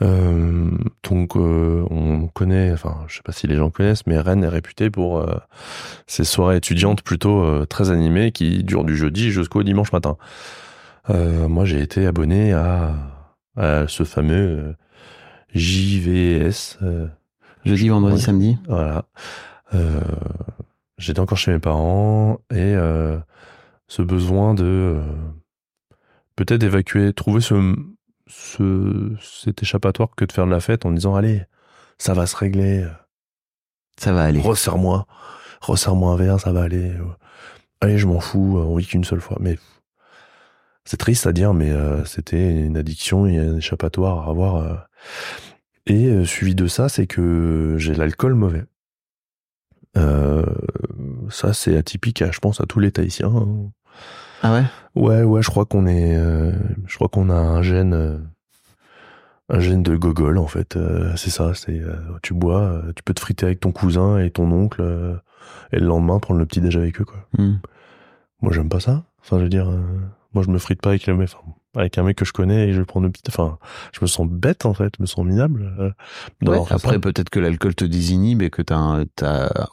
A: Euh, donc, euh, on connaît, enfin, je sais pas si les gens connaissent, mais Rennes est réputé pour euh, ses soirées étudiantes plutôt très animées qui durent du jeudi jusqu'au dimanche matin. Moi, j'ai été abonné à, à ce fameux JVS.
B: Jeudi, vendredi,
A: Ouais.
B: samedi.
A: Voilà. J'étais encore chez mes parents et ce besoin de peut-être évacuer, trouver ce, ce cet échappatoire que de faire de la fête en disant allez, ça va se régler,
B: Ça va aller.
A: resserre-moi, resserre-moi un verre, ça va aller. Allez, je m'en fous, on vit qu'une seule fois. Mais c'est triste à dire, mais euh, c'était une addiction, et un échappatoire à avoir. euh. Et euh, suivi de ça, c'est que j'ai l'alcool mauvais. Ça, c'est atypique, à, je pense, à tous les Tahitiens. hein.
B: Ah ouais?
A: Ouais, ouais, je crois qu'on est, euh, je crois qu'on a un gène, euh, un gène de gogol en fait. Euh, c'est ça, c'est, tu bois, tu peux te friter avec ton cousin et ton oncle, et le lendemain prendre le petit déj avec eux quoi.
B: Hmm.
A: Moi, j'aime pas ça. Enfin, je veux dire, moi, je me frite pas avec le mec, enfin, avec un mec que je connais et je vais prendre le petit. Enfin, je me sens bête en fait, je me sens minable. euh,
B: Après,
A: ça.
B: peut-être que l'alcool te désinhibe et que t'as,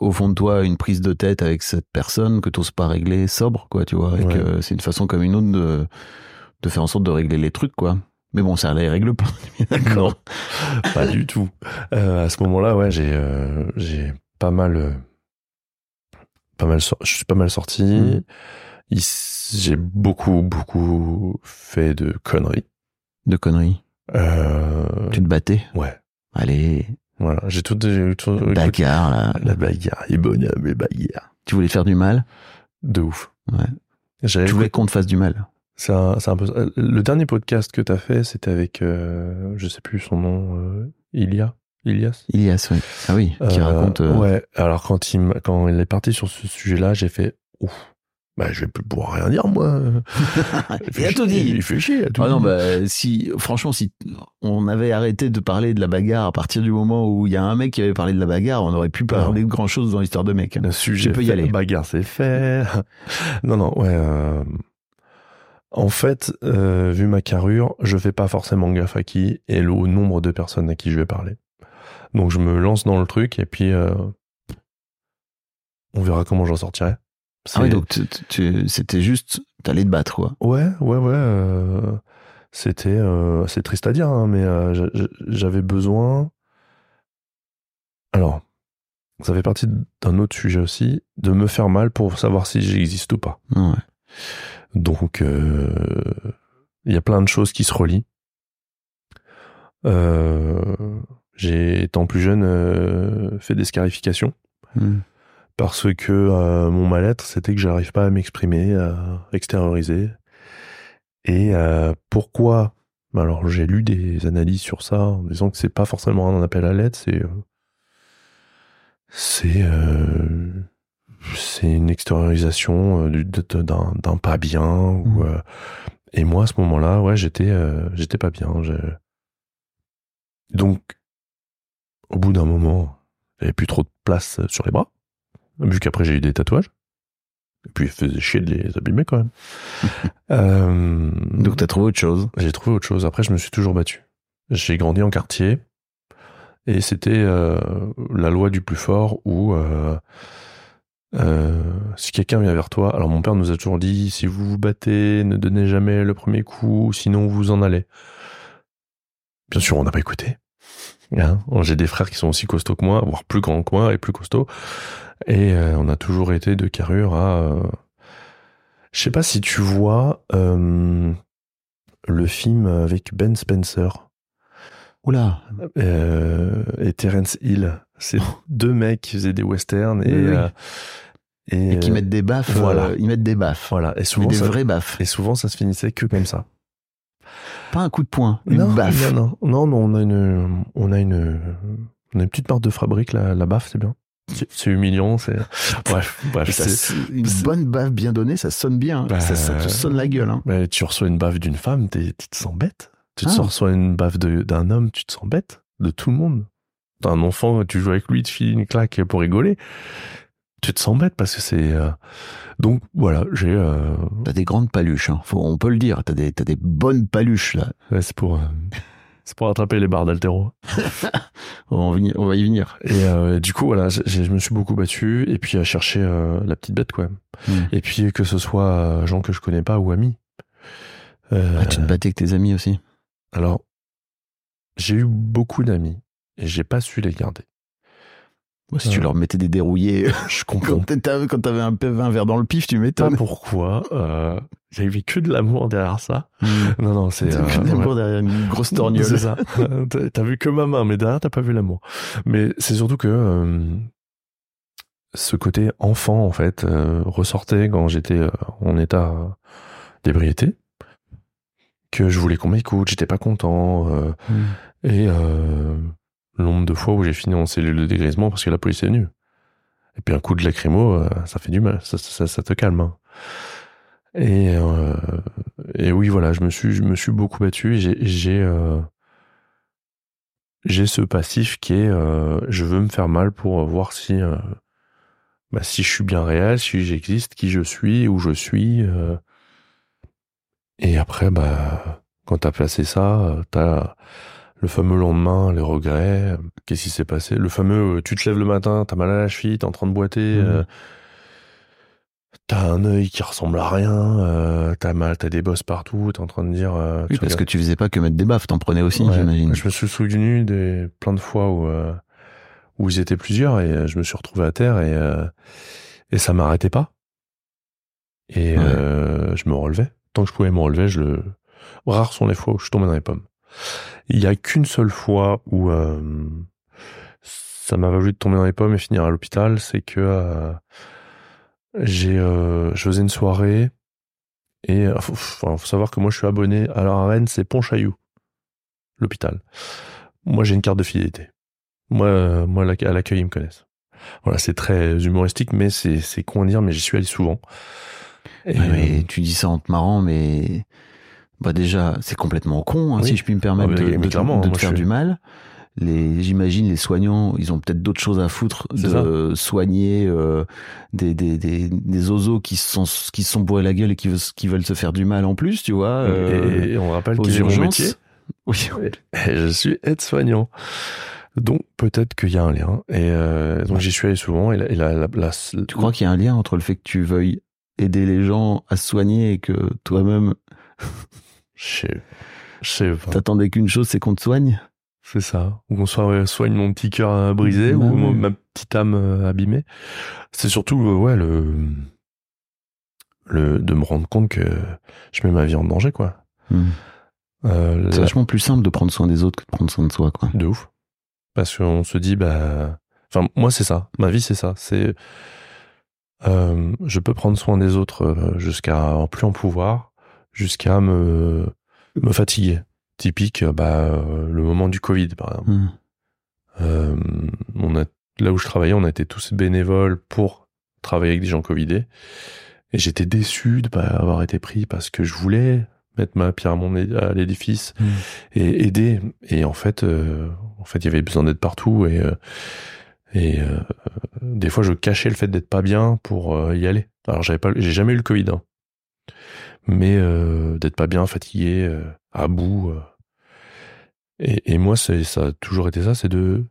B: au fond de toi une prise de tête avec cette personne que t'oses pas régler sobre, quoi, tu vois, et
A: Ouais.
B: que c'est une façon comme une autre de, de faire en sorte de régler les trucs, quoi. Mais bon, ça les règle pas.
A: Non, pas du tout. Euh, à ce moment-là, ouais, j'ai euh, j'ai pas mal pas mal je suis pas mal sorti. Il s- J'ai beaucoup beaucoup fait de conneries.
B: De conneries.
A: Euh,
B: Tu te battais.
A: ouais,
B: Allez,
A: voilà, j'ai tout, tout
B: bagarre, là.
A: la bagarre, est bonne, mais bagarre.
B: Tu voulais faire du mal.
A: De ouf.
B: Ouais. Tu voulais qu'on te fasse du mal.
A: C'est un, un peu. euh, Le dernier podcast que t'as fait, c'était avec, euh, je sais plus son nom, euh, Ilia, Ilias.
B: Ilias, oui. Ah oui, qui
A: Euh,
B: raconte.
A: Ouais. Alors quand il quand il est parti sur ce sujet-là, j'ai fait ouf. Bah je vais plus pouvoir rien dire moi. Il
B: Il a tout dit.
A: Il fait chier. il a tout
B: Ah non, bah, si, franchement, si on avait arrêté de parler de la bagarre à partir du moment où il y a un mec qui avait parlé de la bagarre, on aurait pu parler de grand chose dans l'histoire de mec.
A: Le sujet
B: peux y
A: fait,
B: aller.
A: bagarre c'est fait. non non ouais. euh, En fait, euh, vu ma carrure, je fais pas forcément gaffe à qui et le- au nombre de personnes à qui je vais parler. Donc je me lance dans le truc et puis euh, on verra comment j'en sortirai.
B: Ah oui, donc c'était juste, t'allais te battre, quoi.
A: Ouais, ouais, ouais. euh, c'était, euh, c'est triste à dire, hein, mais euh, j'a- j'a- j'avais besoin. Alors, ça fait partie d'un autre sujet aussi, de me faire mal pour savoir si j'existe ou pas.
B: Ouais.
A: Donc, il y a plein de choses qui se relient. J'ai, étant plus jeune, fait des scarifications
B: Hmm.
A: Parce que euh, mon mal-être, c'était que j'arrive pas à m'exprimer, à extérioriser. Et euh, pourquoi? Alors j'ai lu des analyses sur ça en disant que c'est pas forcément un appel à l'aide, c'est euh, c'est euh, c'est une extériorisation euh, d'un d'un pas bien. Ou,
B: Mhm.
A: euh, et moi à ce moment-là, ouais, j'étais euh, j'étais pas bien. j'ai- Donc au bout d'un moment, j'avais plus trop de place sur les bras, vu qu'après j'ai eu des tatouages. Et puis, il faisait chier de les abîmer quand même. Euh,
B: Donc t'as trouvé autre chose.
A: j'ai trouvé autre chose. Après, je me suis toujours battu. J'ai grandi en quartier et c'était euh, la loi du plus fort où euh, euh, si quelqu'un vient vers toi, alors mon père nous a toujours dit si vous vous battez, ne donnez jamais le premier coup, sinon vous en allez. Bien sûr, on n'a pas écouté. Hein J'ai des frères qui sont aussi costauds que moi, voire plus grands que moi et plus costauds. Et euh, on a toujours été de carrure à. euh, Je sais pas si tu vois euh, le film avec Ben Spencer
B: Oula.
A: et Terence Hill. C'est deux mecs qui faisaient des westerns et.
B: Oui, oui.
A: et,
B: Et qui mettent des baffes.
A: voilà.
B: ils mettent des baffes.
A: Voilà. Et souvent,
B: des
A: ça,
B: vraies baffes.
A: et souvent, ça se finissait que comme ça.
B: Pas un coup de poing. Une
A: non,
B: baffe.
A: Non, non, non, on a une, on a une, on a une petite marque de fabrique, la, la baffe, c'est bien. C'est humiliant, c'est. Bref, bref. C'est-
B: une bonne baffe bien donnée, ça sonne bien. hein.
A: Bah,
B: ça, ça te sonne la gueule. Hein.
A: Mais tu reçois une baffe d'une femme, tu te sens bête. Tu te
B: Ah.
A: reçois une baffe d'un homme, tu te sens bête. De tout le monde. T'as un enfant, tu joues avec lui, tu files une claque pour rigoler. Tu te sens bête parce que c'est. euh, Donc voilà, j'ai. euh,
B: T'as des grandes paluches. Hein. Faut, on peut le dire. T'as des, des bonnes paluches là.
A: ouais, c'est pour. euh, C'est pour attraper les barres d'altéro.
B: On va, venir- on va y venir.
A: Et euh, du coup, voilà, je me suis beaucoup battu et puis à chercher euh, la petite bête, quoi.
B: Mm.
A: Et puis que ce soit euh, gens que je connais pas ou amis.
B: Ah, tu te battais avec tes amis aussi?
A: Alors, j'ai eu beaucoup d'amis et j'ai pas su les garder.
B: Moi, si tu
A: Ouais.
B: leur mettais des dérouillés,
A: Je comprends
B: quand t'avais, un, peu- un verre dans le pif, tu
A: pas
B: m'étonnes.
A: pourquoi. Euh, avait que de l'amour derrière ça.
B: Mm.
A: Non, non, c'est.
B: T'as
A: euh,
B: que de l'amour
A: ouais.
B: derrière une grosse torgnole.
A: C'est ça. T'as- vu que ma main, mais derrière, t'as pas vu l'amour. Mais c'est surtout que euh, ce côté enfant, en fait, euh, ressortait quand j'étais euh, en état d'ébriété. Que je voulais qu'on m'écoute, j'étais pas content. euh,
B: Mm.
A: et euh, le nombre de fois où j'ai fini en cellule de dégrisement parce que la police est venue. Et puis un coup de lacrymo, euh, ça fait du mal, ça, ça, ça te calme. hein. Et, euh, et oui, voilà, je me suis, je me suis beaucoup battu. J'ai, euh, j'ai ce passif qui est, je veux me faire mal pour voir si, bah, si je suis bien réel, si j'existe, qui je suis, où je suis. Et après, bah, quand t'as placé ça, t'as le fameux lendemain, les regrets. Qu'est-ce qui s'est passé? Le fameux, euh, tu te lèves le matin, t'as mal à la cheville, t'es en train de boiter.
E: Mhm.
A: euh, T'as un œil qui ressemble à rien, euh, t'as mal, t'as des bosses partout, t'es en train de dire. euh,
B: Oui, parce que tu faisais pas que mettre des baffes, t'en prenais aussi,
A: Ouais.
B: j'imagine.
A: Je me suis souvenu des plein de fois où où ils étaient plusieurs et je me suis retrouvé à terre et et ça m'arrêtait pas. Et
B: Ouais.
A: je me relevais. Tant que je pouvais me relever, je le. Rares sont les fois où je tombé dans les pommes. Il y a qu'une seule fois où euh, ça m'a valu de tomber dans les pommes et finir à l'hôpital, c'est que euh, j'ai euh, je faisais une soirée et euh, faut, faut- savoir que moi je suis abonné à la Rennes, c'est Pontchaillou, l'hôpital. Moi j'ai une carte de fidélité. Moi, moi à l'accueil ils me connaissent. Voilà, c'est très humoristique, mais c'est c'est con à dire, mais j'y suis allé souvent. Et,
B: Ouais, mais tu dis ça en te marrant, mais bah déjà, c'est complètement con, hein,
A: Oui.
B: si je puis me permettre
A: Ah,
B: de,
A: mais
B: de-
A: clairement,
B: de
A: moi,
B: te faire
A: suis-
B: du mal. Les, j'imagine les soignants, ils ont peut-être d'autres choses à foutre de soigner euh, des, des, des, des oiseaux qui se sont qui sont bourrés la gueule et qui, veulent- qui veulent se faire du mal en plus, tu vois. euh,
A: et, et on rappelle mon
B: urgences.
A: métier.
B: Oui.
A: Et je suis aide-soignant. Donc peut-être qu'il y a un lien. Et euh, donc j'y suis allé souvent. Et la, et la, la- la-
B: Tu crois qu'il y a un lien entre le fait que tu veuilles aider les gens à se soigner et que toi-même
A: Je sais, pas.
B: t'attendais qu'une chose, c'est qu'on te soigne
A: C'est ça. Ou qu'on soit, soigne mon petit cœur brisé
B: Bah
A: ou ma petite âme euh, abîmée. C'est surtout, euh, ouais, le, le, de me rendre compte que je mets ma vie en danger, quoi.
B: Hmm.
A: Euh,
B: C'est
A: la-
B: vachement plus simple de prendre soin des autres que de prendre soin de soi, quoi.
A: De ouf. Parce qu'on se dit, bah. Enfin, moi, c'est ça. Ma vie, c'est ça. C'est. euh, je peux prendre soin des autres jusqu'à en plus en pouvoir, jusqu'à me, me fatiguer. Typique, euh, bah, euh, le moment du Covid, par exemple.
B: Hmm.
A: Euh, on a, là où je travaillais, on a été tous bénévoles pour travailler avec des gens Covidés. Et j'étais déçu de pas avoir été pris parce que je voulais mettre ma pierre à, mon à l'édifice
B: Mm.
A: et aider. Et en fait, euh, en fait, il y avait besoin d'aide partout et, euh, et des fois, je cachais le fait d'être pas bien pour y aller. Alors, j'avais pas, j'ai jamais eu le Covid, hein. Mais euh, d'être pas bien, fatigué, euh, à bout. euh. Et, et moi, c'est ça a toujours été ça, c'est de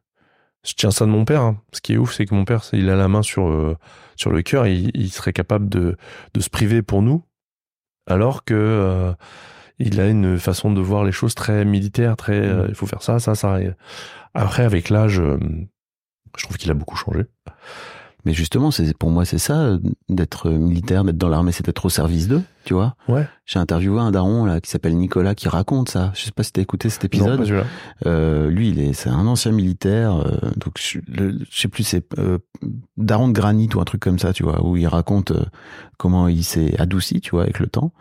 A: je tiens ça de mon père. hein. Ce qui est ouf, c'est que mon père, il a la main sur sur le cœur. Il, il serait capable de de se priver pour nous, alors que il a une façon de voir les choses très militaire, très. euh, il faut faire ça, ça, ça. Après, avec l'âge, je trouve qu'il a beaucoup changé.
B: Mais justement, c'est pour moi, c'est ça, euh, d'être militaire, d'être dans l'armée, c'est d'être au service d'eux, tu vois.
A: Ouais.
B: J'ai interviewé un daron là qui s'appelle Nicolas qui raconte ça. Je sais pas si t'as écouté cet
A: Non,
B: épisode.
A: pas celui-là.
B: Euh, lui, il est, c'est un ancien militaire. euh, donc, je, le- je sais plus, c'est euh, daron de granit ou un truc comme ça, tu vois, où il raconte euh, comment il s'est adouci, tu vois, avec le temps.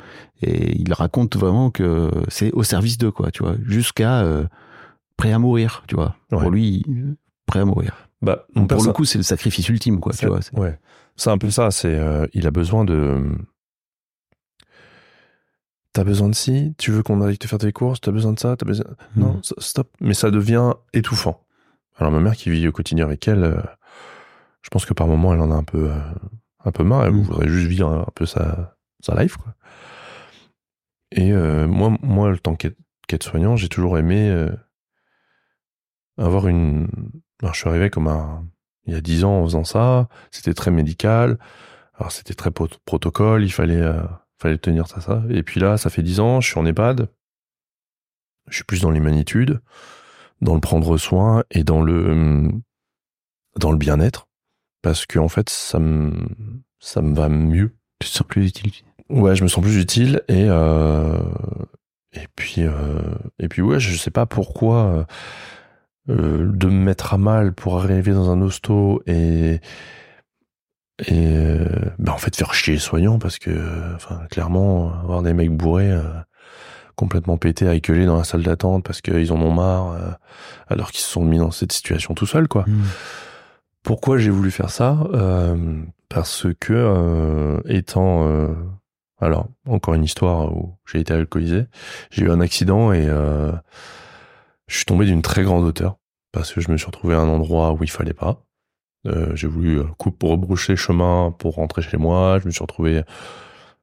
B: Et il raconte vraiment que c'est au service d'eux, quoi, tu vois, jusqu'à euh, prêt à mourir, tu vois.
A: Ouais.
B: Pour lui, euh, prêt à mourir.
A: Bah, mon
B: Pour le coup, c'est le sacrifice ultime, quoi, tu
A: ça-
B: vois. c'est-
A: ouais. Un peu ça. C'est, euh, il a besoin de. T'as besoin de ci, tu veux qu'on aille te faire tes courses, t'as besoin de ça, t'as besoin. Non,
B: Mhm.
A: s- stop. Mais ça devient étouffant. Alors ma mère qui vit au quotidien avec elle, euh, je pense que par moment elle en a un peu, euh, un peu marre. Elle
B: Mhm.
A: voudrait juste vivre un peu sa, sa life, quoi. Et euh, moi, moi, le temps qu'être soignant, j'ai toujours aimé euh, avoir une. Alors, je suis arrivé comme un. Il y a dix ans en faisant ça, c'était très médical. Alors c'était très pro- protocole, il fallait, euh, fallait tenir ça, ça. Et puis là, ça fait dix ans, je suis en EHPAD. Je suis plus dans l'humanitude, dans le prendre soin et dans le hum, dans le bien-être, parce que en fait, ça me ça me va mieux.
B: Tu te sens plus utile.
A: Ouais, je me sens plus utile et euh, et puis euh, et puis ouais, je sais pas pourquoi euh, euh, de me mettre à mal pour arriver dans un hosto et et euh, ben en fait faire chier les soignants parce que enfin clairement avoir des mecs bourrés euh, complètement pétés à équeuler dans la salle d'attente parce qu'ils en ont marre euh, alors qu'ils se sont mis dans cette situation tout seuls quoi. Pourquoi j'ai voulu faire ça? Euh, Parce que euh, étant euh, alors encore une histoire où j'ai été alcoolisé, j'ai eu un accident et euh, je suis tombé d'une très grande hauteur parce que je me suis retrouvé à un endroit où il fallait pas. Euh, j'ai voulu euh, coupe pour rebrousser chemin pour rentrer chez moi. Je me suis retrouvé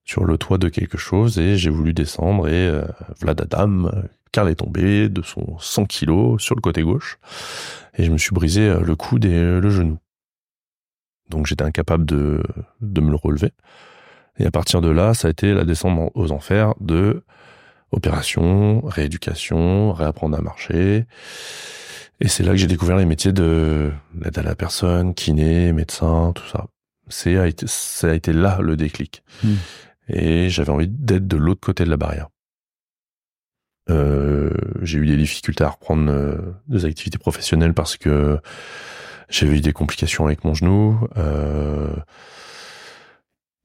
A: sur le toit de quelque chose et j'ai voulu descendre et euh, Vladadam, euh, Karl est tombé de son 100 kilos sur le côté gauche et je me suis brisé euh, le coude et euh, le genou. Donc j'étais incapable de, de me le relever. Et à partir de là, ça a été la descente en- aux enfers de opération, rééducation, réapprendre à marcher. Et c'est là que j'ai découvert les métiers de l'aide à la personne, kiné, médecin, tout ça. C'est a été, ça a été là le déclic.
B: Hmm.
A: Et j'avais envie d'être de l'autre côté de la barrière. Euh, j'ai eu des difficultés à reprendre euh, des activités professionnelles parce que j'avais eu des complications avec mon genou. Euh,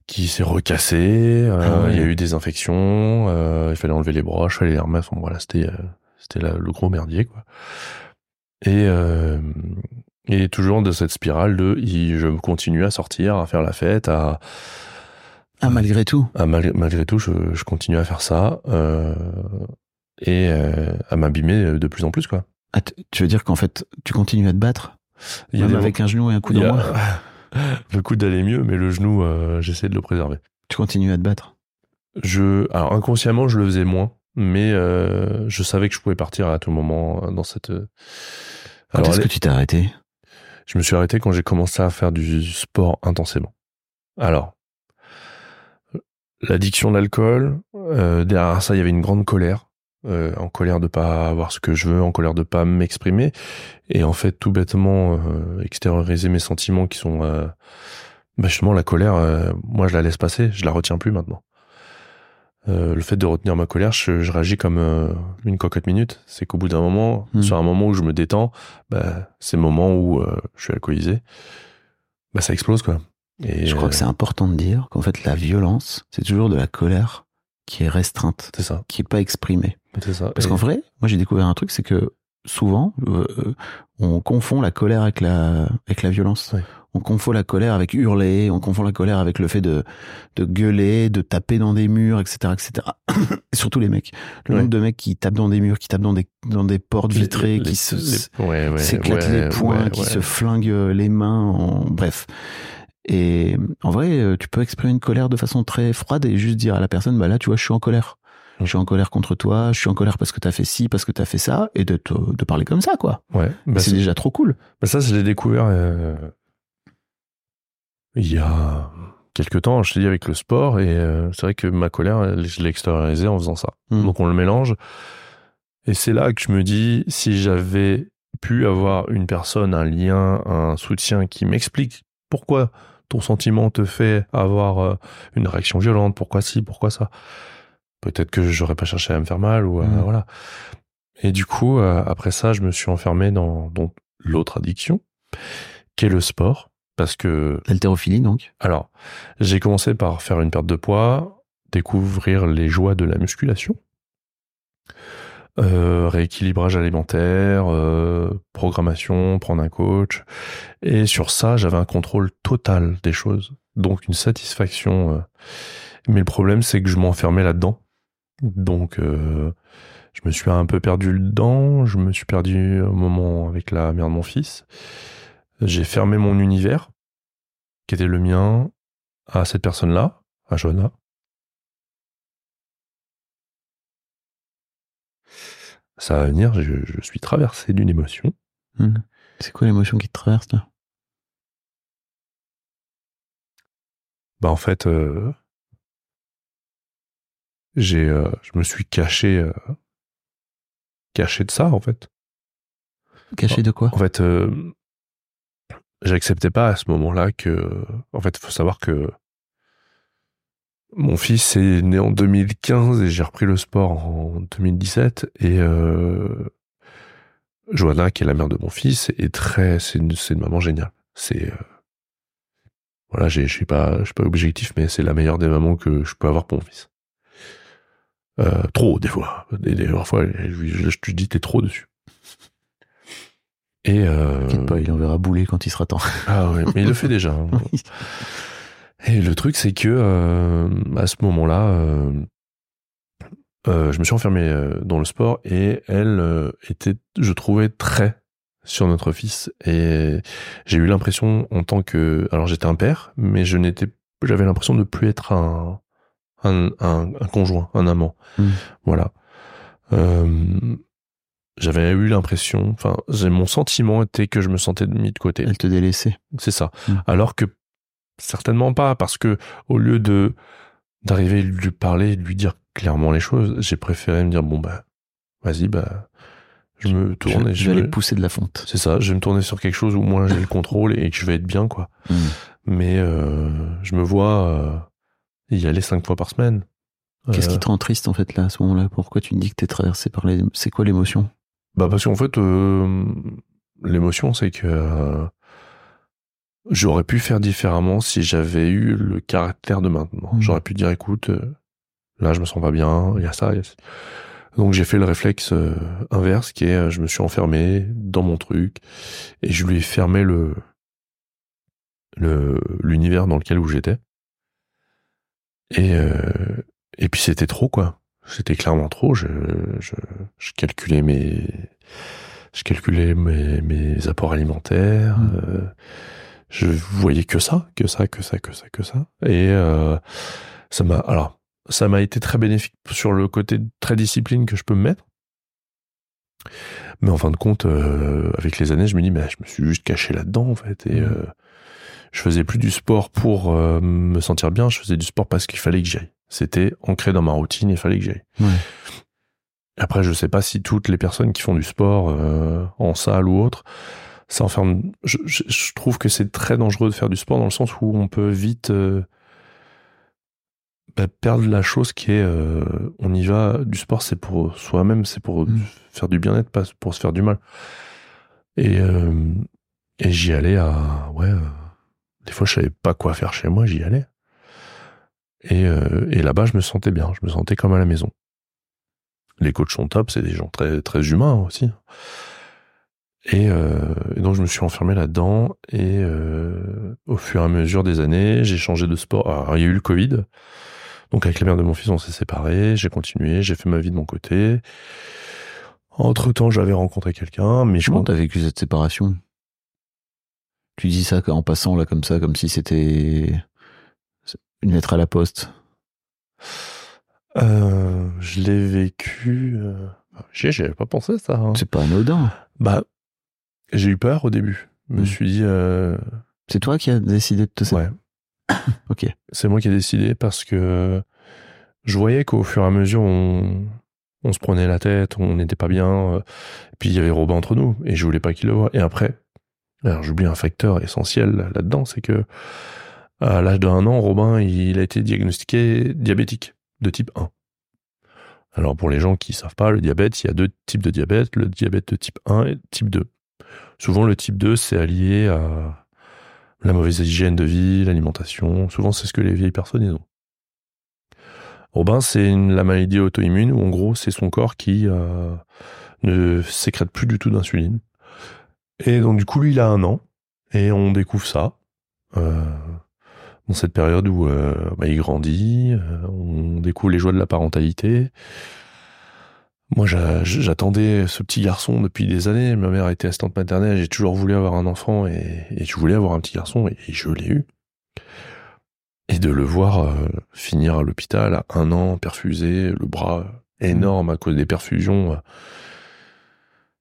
A: qui s'est recassé, euh,
B: Ah ouais.
A: il y a eu des infections, euh, il fallait enlever les broches, il fallait les remettre, Enfin, voilà, c'était euh, c'était le gros merdier quoi. Et euh, et toujours de cette spirale de je continue à sortir, à faire la fête, à,
B: Ah, malgré tout.
A: à mal- malgré tout je, je continue à faire ça euh, et euh, à m'abîmer de plus en plus quoi.
B: Ah, tu veux dire qu'en fait, tu continues à te battre
A: Il y a
B: Même
A: des-
B: avec un genou et un coup de
A: a- le coup d'aller mieux, mais le genou euh, j'essaie de le préserver.
B: Tu continues à te battre?
A: Je, alors inconsciemment, je le faisais moins, mais euh, je savais que je pouvais partir à tout moment euh, dans cette. euh,
B: Quand est-ce que tu t'es arrêté?
A: Je me suis arrêté quand j'ai commencé à faire du sport intensément. Alors, l'addiction d'alcool, euh, derrière ça, il y avait une grande colère. Euh, en colère de pas avoir ce que je veux, en colère de pas m'exprimer, et en fait tout bêtement euh, extérioriser mes sentiments qui sont euh, bah justement la colère. euh, moi, je la laisse passer, je la retiens plus maintenant. Le fait de retenir ma colère, je, je réagis comme une cocotte minute. C'est qu'au bout d'un moment,
B: Hmm.
A: sur un moment où je me détends, bah, c'est le moment où je suis alcoolisé, bah, ça explose quoi. Et
B: Je crois que c'est important de dire qu'en fait, la violence, c'est toujours de la colère qui est restreinte,
A: ça,
B: qui est pas exprimée.
A: C'est ça.
B: Parce
A: Et-
B: qu'en vrai, moi j'ai découvert un truc, c'est que souvent, euh, euh, on confond la colère avec la, avec la violence. On confond la colère avec hurler, on confond la colère avec le fait de, de gueuler, de taper dans des murs, etc., etc. Et surtout les mecs. Le
A: Ouais.
B: nombre de mecs qui tapent dans des murs, qui tapent dans des, dans des portes vitrées,
A: les-
B: qui se,
A: ouais, ouais,
B: s'éclatent les poings, qui se flinguent les mains, en... bref. Et en vrai, euh, tu peux exprimer une colère de façon très froide et juste dire à la personne, bah là, tu vois, je suis en colère. Je suis en colère contre toi, je suis en colère parce que t'as fait ci, parce que t'as fait ça, et de, te, de parler comme ça, quoi.
A: Ouais, bah,
B: c'est déjà trop cool.
A: bah, ça, je l'ai découvert euh, il y a quelques temps, je te dis, avec le sport, et euh, c'est vrai que ma colère, je l'ai extériorisée en faisant ça.
B: Mm.
A: Donc on le mélange, et c'est là que je me dis, si j'avais pu avoir une personne, un lien, un soutien qui m'explique pourquoi ton sentiment te fait avoir euh, une réaction violente, pourquoi ci, pourquoi ça, peut-être que j'aurais pas cherché à me faire mal, ou euh,
B: Mm.
A: voilà. Et du coup, euh, après ça, je me suis enfermé dans, dans l'autre addiction, qui est le sport. Parce que,
B: L'haltérophilie, donc?
A: alors, j'ai commencé par faire une perte de poids, découvrir les joies de la musculation, euh, rééquilibrage alimentaire, euh, programmation, prendre un coach. Et sur ça, j'avais un contrôle total des choses. Donc une satisfaction. euh. Mais le problème, c'est que je m'enfermais là-dedans. Donc, euh, je me suis un peu perdu dedans. Je me suis perdu au moment avec la mère de mon fils. J'ai fermé mon univers, qui était le mien, à cette personne-là, à Johanna. Ça va venir, je, je suis traversé d'une émotion.
B: Hmm. C'est quoi l'émotion qui te traverse, là
A: Bah en fait, euh, j'ai, euh, je me suis caché, euh, caché de ça en fait.
B: Caché de quoi?
A: En fait, euh, j'acceptais pas à ce moment-là que, en fait, il faut savoir que mon fils est né en 2015 et j'ai repris le sport en 2017 et euh, Johanna, qui est la mère de mon fils, est très, c'est une, c'est une maman géniale. C'est voilà, je suis pas, je suis pas objectif, mais c'est la meilleure des mamans que je peux avoir pour mon fils. Euh, trop des fois, des, des fois, je, te dis t'es trop dessus. Et euh,
D: pas, il enverra bouler quand il sera temps.
A: ah ouais, mais il le fait déjà. hein. Et le truc, c'est que euh, à ce moment-là, euh, je me suis enfermé dans le sport et elle était, je trouvais, très sur notre fils. Et j'ai eu l'impression, en tant que, alors j'étais un père, mais je n'étais, j'avais l'impression de plus être un un, un, un conjoint, un amant.
D: Mm.
A: Voilà. Euh, j'avais eu l'impression, enfin, mon sentiment était que je me sentais mis de côté.
D: Elle te délaissait.
A: C'est ça.
D: Mm.
A: Alors que certainement pas, parce que au lieu de d'arriver à lui parler, de lui dire clairement les choses, j'ai préféré me dire bon bah vas-y bah je me
D: Je,
A: tourne et
D: je
A: je
D: vais aller pousser de la fonte.
A: c'est ça, je vais me tourner sur quelque chose où moi j'ai le contrôle et que je vais être bien quoi.
D: Mm.
A: Mais euh, je me vois euh, y aller cinq fois par semaine.
D: Qu'est-ce
A: Euh,
D: qui te rend triste en fait là à ce moment-là? Pourquoi tu me dis que t'es traversé par les... C'est quoi l'émotion?
A: Bah parce qu'en fait, euh, l'émotion, c'est que euh, j'aurais pu faire différemment si j'avais eu le caractère de maintenant.
D: Mhm.
A: J'aurais pu dire, écoute, euh, là je me sens pas bien, il y a ça, il y a ça. Donc j'ai fait le réflexe euh, inverse, qui est, euh, je me suis enfermé dans mon truc et je lui ai fermé le le l'univers dans lequel où j'étais. Et euh, et puis c'était trop quoi. C'était clairement trop. Je, je, je calculais mes, je calculais mes, mes apports alimentaires.
D: Mm.
A: euh, je voyais que ça, que ça, que ça, que ça, que ça. Et euh, ça m'a, alors, ça m'a été très bénéfique sur le côté très discipline que je peux me mettre. Mais en fin de compte, euh, avec les années, je me dis, mais je me suis juste caché là-dedans, en fait. Et
D: Mm.
A: euh, je faisais plus du sport pour euh, me sentir bien, je faisais du sport parce qu'il fallait que j'y aille. C'était ancré dans ma routine, il fallait que j'y aille.
D: Ouais.
A: Après, je sais pas si toutes les personnes qui font du sport euh, en salle ou autre, ça enferme. Je, je- je trouve que c'est très dangereux de faire du sport dans le sens où on peut vite euh, bah, perdre la chose qui est euh, on y va. Du sport, c'est pour soi-même, c'est pour
D: Mm.
A: faire du bien-être, pas pour se faire du mal. Et, et j'y allais à ouais. Des fois, je savais pas quoi faire chez moi, j'y allais. Et, euh, et là-bas, je me sentais bien, je me sentais comme à la maison. Les coachs sont top, c'est des gens très très humains aussi. Et, euh, et donc je me suis enfermé là-dedans et euh, au fur et à mesure des années, j'ai changé de sport. Alors, il y a eu le Covid, donc avec la mère de mon fils, on s'est séparés. J'ai continué, j'ai fait ma vie de mon côté. Entre temps, j'avais rencontré quelqu'un, mais je
D: Comment t'as vécu cette séparation? Tu dis ça en passant là comme ça, comme si c'était une lettre à la poste.
A: Euh, je l'ai vécu. Euh... J'y j'y avais pas pensé à ça. hein.
D: C'est pas anodin.
A: Bah, j'ai eu peur au début. Je me
D: Mm.
A: suis dit, euh,
D: C'est toi qui as décidé de te
A: ouais.
D: Ok.
A: C'est moi qui ai décidé parce que je voyais qu'au fur et à mesure, on, on se prenait la tête, on n'était pas bien. euh, Et puis il y avait Robin entre nous et je voulais pas qu'il le voie. Et après, alors j'oublie un facteur essentiel là-dedans, c'est que à l'âge d'un an, Robin, il a été diagnostiqué diabétique de type 1. Alors pour les gens qui savent pas, le diabète, il y a deux types de diabète, le diabète de type 1 et type 2. Souvent le type 2, c'est allié à la mauvaise hygiène de vie, l'alimentation. Souvent c'est ce que les vieilles personnes ont. Robin, c'est la maladie auto-immune où en gros c'est son corps qui euh, ne sécrète plus du tout d'insuline. Et donc du coup lui il a un an et on découvre ça. Euh, dans cette période où euh, bah, il grandit, euh, on découvre les joies de la parentalité. Moi, j'a- j'attendais ce petit garçon depuis des années. Ma mère était assistante maternelle. J'ai toujours voulu avoir un enfant et, et je voulais avoir un petit garçon et, et je l'ai eu. Et de le voir euh, finir à l'hôpital à un an, perfusé, le bras énorme à cause des perfusions,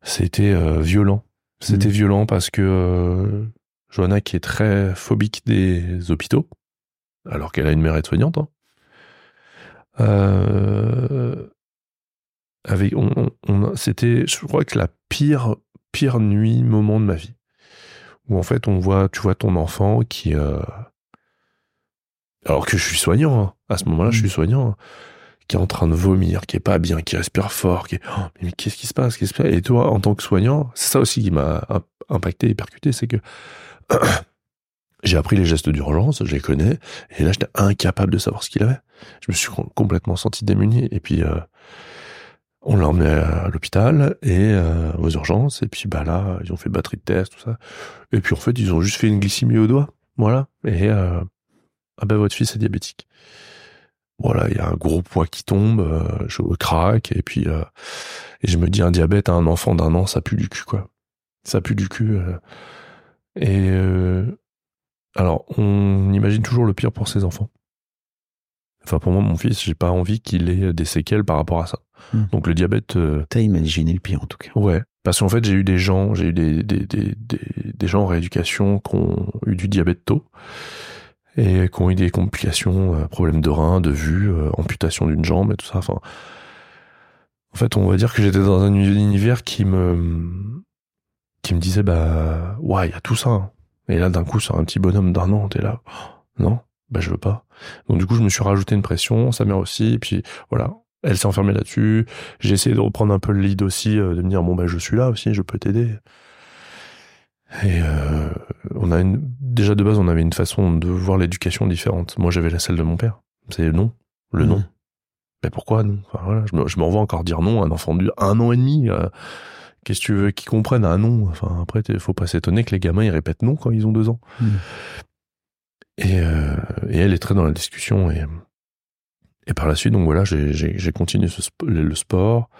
A: c'était euh, violent. C'était
D: Mhm.
A: violent parce que euh, Johanna, qui est très phobique des hôpitaux, alors qu'elle a une mère aide-soignante, hein, euh, avec, on, on- c'était, je crois que la pire, pire nuit, moment de ma vie, où en fait on voit, tu vois ton enfant qui, euh, alors que je suis soignant, hein, à ce moment-là, je suis soignant, hein, qui est en train de vomir, qui est pas bien, qui respire fort, qui est, oh, mais qu'est-ce qui se passe, qu'est-ce qui se passe? Et toi, en tant que soignant, c'est ça aussi qui m'a im- impacté et percuté, c'est que j'ai appris les gestes d'urgence, je les connais, et là j'étais incapable de savoir ce qu'il avait. Je me suis com- complètement senti démuni, et puis euh, On l'a emmené à l'hôpital et euh, aux urgences. Et puis bah là, ils ont fait batterie de test, tout ça. Et puis en fait, ils ont juste fait une glycémie au doigt. Voilà. Et euh, ah ben votre fils est diabétique. Voilà, il y a un gros poids qui tombe, euh, je craque et puis euh, et je me dis un diabète à un enfant d'un an, ça pue du cul quoi. Ça pue du cul. euh. Et alors, on imagine toujours le pire pour ses enfants. Enfin, pour moi, mon fils, j'ai pas envie qu'il ait des séquelles par rapport à ça.
D: Hmm.
A: Donc le diabète,
D: T'as imaginé le pire en tout cas.
A: Ouais, parce qu'en fait, j'ai eu des gens, j'ai eu des, des, des, des, des gens en rééducation qui ont eu du diabète tôt et qui ont eu des complications, euh, problèmes de rein, de vue, euh, amputation d'une jambe et tout ça. Enfin, en fait, on va dire que j'étais dans un univers qui me qui me disait bah ouais, il y a tout ça. hein. Et là, d'un coup, sur un petit bonhomme d'un an, t'es là, Oh, non, bah je veux pas. Donc du coup, je me suis rajouté une pression, sa mère aussi, et puis voilà, elle s'est enfermée là-dessus. J'ai essayé de reprendre un peu le lead aussi, euh, de me dire bon bah je suis là aussi, je peux t'aider. Et euh, on a une, déjà de base on avait une façon de voir l'éducation différente. Moi j'avais la celle de mon père, c'est non, le non.
D: Mhm.
A: Mais pourquoi non? Enfin, voilà, je me, je encore dire non à un enfant de un an et demi. euh, Qu'est-ce que tu veux qu'ils comprennent un non? Enfin après il faut pas s'étonner que les gamins ils répètent non quand ils ont deux ans.
D: Mhm.
A: Et, euh, et elle est très dans la discussion et et par la suite donc voilà j'ai continué ce le sport.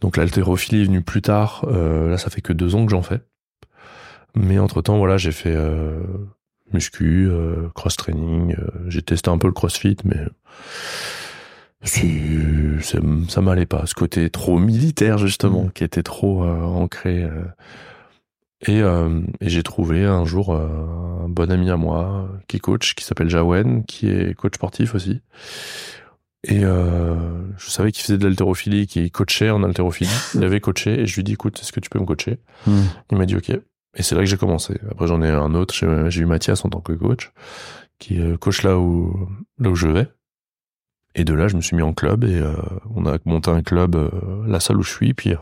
A: Donc l'haltérophilie est venue plus tard. Euh, là ça fait que deux ans que j'en fais. Mais entre temps voilà j'ai fait euh, muscu, euh, cross training. euh, j'ai testé un peu le crossfit mais ça m'allait pas. Ce côté trop militaire justement
D: Mhm.
A: qui était trop euh, ancré. euh. Et, euh, et j'ai trouvé un jour euh, un bon ami à moi qui est coach, qui s'appelle Jawen, qui est coach sportif aussi. Et euh, je savais qu'il faisait de l'haltérophilie, qu'il coachait en haltérophilie. Il avait coaché et je lui dit, écoute, est-ce que tu peux me coacher?
D: Mhm.
A: Il m'a dit, ok. Et c'est là que j'ai commencé. Après, j'en ai un autre. J'ai eu Mathias en tant que coach, qui euh, coach là où, là où je vais. Et de là, je me suis mis en club et euh, on a monté un club, euh, la salle où je suis. Puis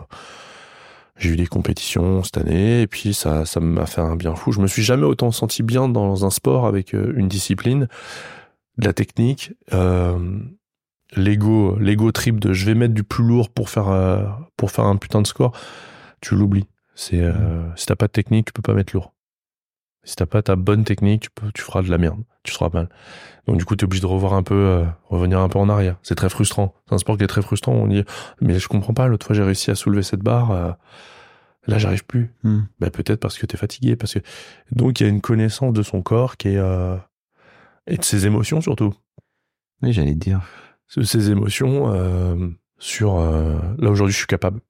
A: j'ai eu des compétitions cette année et puis ça, ça m'a fait un bien fou. Je me suis jamais autant senti bien dans un sport avec une discipline, de la technique, l'ego, l'ego trip de je vais mettre du plus lourd pour faire pour faire un putain de score. Tu l'oublies. C'est euh, si t'as pas de technique, tu peux pas mettre lourd. Si t'as pas ta bonne technique, tu peux, tu feras de la merde, tu seras mal. Donc du coup, t'es obligé de revoir un peu, euh, revenir un peu en arrière. C'est très frustrant. C'est un sport qui est très frustrant. On dit, mais je comprends pas. L'autre fois, j'ai réussi à soulever cette barre. euh, là, j'arrive plus. Ben, peut-être parce que t'es fatigué, parce que donc il y a une connaissance de son corps qui est euh, et de ses émotions surtout.
D: Oui, j'allais te dire.
A: Ces émotions sur là aujourd'hui, je suis capable.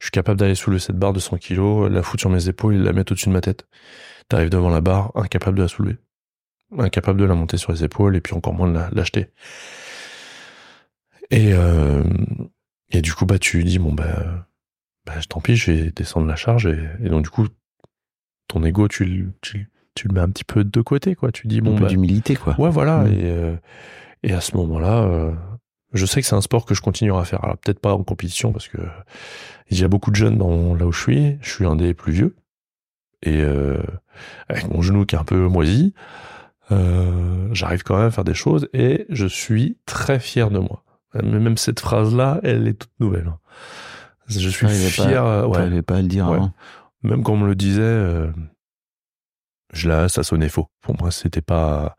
A: Je suis capable d'aller soulever cette barre de 100 kilos, la foutre sur mes épaules et la mettre au-dessus de ma tête. T'arrives devant la barre, incapable de la soulever, incapable de la monter sur les épaules et puis encore moins de la- l'acheter. Et euh, et du coup, bah tu dis bon bah, bah tant pis, je vais descendre la charge et, et donc du coup, ton ego, tu, le- tu, tu le mets un petit peu de côté quoi. Tu dis
D: un
A: bon
D: peu
A: bah
D: d'humilité, quoi.
A: Ouais, voilà.
D: Mm.
A: Et, euh, et à ce moment-là, euh, je sais que c'est un sport que je continuerai à faire. Alors peut-être pas en compétition parce que il y a beaucoup de jeunes dans là où je suis. Je suis un des plus vieux et euh, avec mon genou qui est un peu moisi, euh, j'arrive quand même à faire des choses et je suis très fier de moi. Mais même cette phrase-là, elle est toute nouvelle. hein. Je suis
D: pas-
A: fier. euh, ouais.
D: Pas à le dire
A: Ouais.
D: avant.
A: Même quand on me le disait, euh, je là, ça sonnait faux. Pour moi, c'était pas.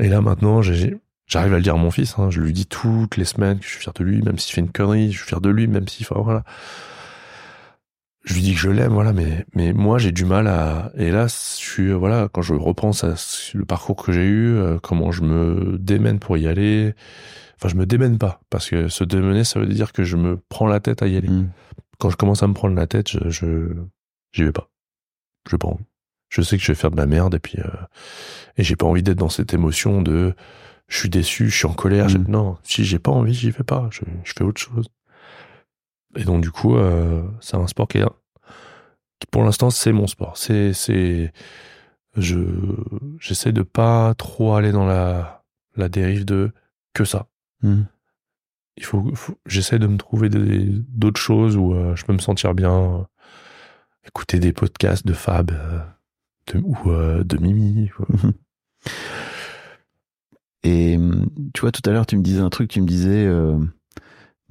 A: Et là, maintenant, j'ai- j'arrive à le dire à mon fils. hein. Je lui dis toutes les semaines que je suis fier de lui, même s'il fait une connerie, je suis fier de lui, même s'il. Enfin, voilà. Je lui dis que je l'aime, voilà. Mais, mais moi, j'ai du mal à. Et là, je suis, voilà, quand je repense à le parcours que j'ai eu, euh, comment je me démène pour y aller. Enfin, je me démène pas, parce que se démener, ça veut dire que je me prends la tête à y aller
D: Mhm.
A: quand je commence à me prendre la tête, je, je j'y vais pas. J'ai pas envie. Je sais que je vais faire de la merde et puis euh, et j'ai pas envie d'être dans cette émotion de je suis déçu, je suis en colère.
D: Mm.
A: Non, si j'ai pas envie, j'y vais pas. Je, je fais autre chose. Et donc du coup, euh, c'est un sport qui est qui pour l'instant c'est mon sport. C'est c'est je j'essaie de pas trop aller dans la la dérive de que ça
D: Mhm.
A: il faut, faut- j'essaie de me trouver d'autres choses où euh, je peux me sentir bien euh, écouter des podcasts de Fab de, ou de Mimi quoi.
D: Et hum, tu vois, tout à l'heure, tu me disais un truc, tu me disais, euh,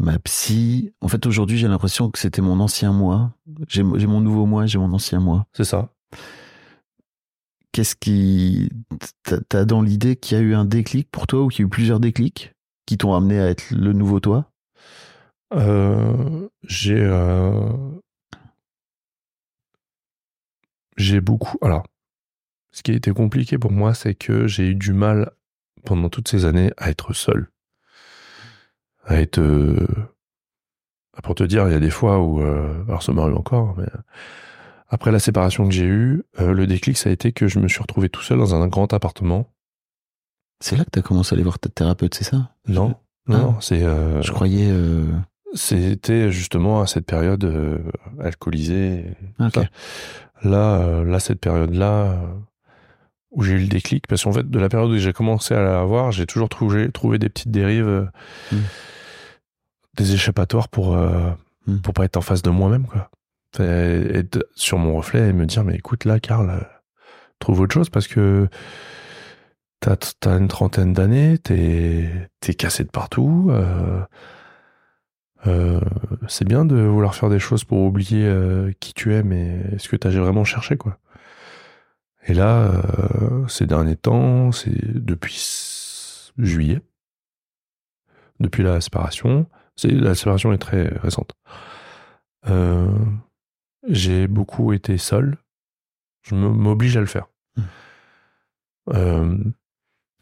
B: Ma psy, en fait, aujourd'hui, j'ai l'impression que c'était mon ancien moi. J'ai mon nouveau moi, j'ai mon ancien moi.
A: C'est ça.
B: Qu'est-ce qui. T'as t'as dans l'idée qu'il y a eu un déclic pour toi ou qu'il y a eu plusieurs déclics qui t'ont amené à être le nouveau toi?
A: Euh, j'ai euh, j'ai beaucoup. Alors, ce qui a été compliqué pour moi, c'est que j'ai eu du mal pendant toutes ces années à être seul, à être. euh, pour te dire, il y a des fois où, euh, alors ça m'arrive encore, mais après la séparation que j'ai eue, euh, le déclic ça a été que je me suis retrouvé tout seul dans un grand appartement.
B: C'est là que t'as commencé à aller voir ta thérapeute, c'est ça?
A: Non, non,
B: Ah.
A: non, c'est. euh,
B: Je croyais. euh,
A: C'était justement à cette période euh, alcoolisée. et
B: Ok.
A: tout ça. Là, euh, là, cette période-là, euh, où j'ai eu le déclic, parce qu'en fait, de la période où j'ai commencé à l'avoir, j'ai toujours trouvé, trouvé des petites dérives, euh,
B: Mm.
A: des échappatoires pour, euh,
B: Mm.
A: pour pas être en face de moi-même, quoi. Fait- Être sur mon reflet et me dire, mais écoute, là, Karl, euh, trouve autre chose parce que t'as, t'as une trentaine d'années, t'es, t'es cassé de partout, euh, euh, c'est bien de vouloir faire des choses pour oublier qui tu es, mais est-ce que tu as vraiment cherché quoi? Et là, euh, ces derniers temps, c'est depuis juillet, depuis la séparation, la séparation est très récente. Euh, j'ai beaucoup été seul. Je m'oblige à le faire.
B: Mm.
A: Euh,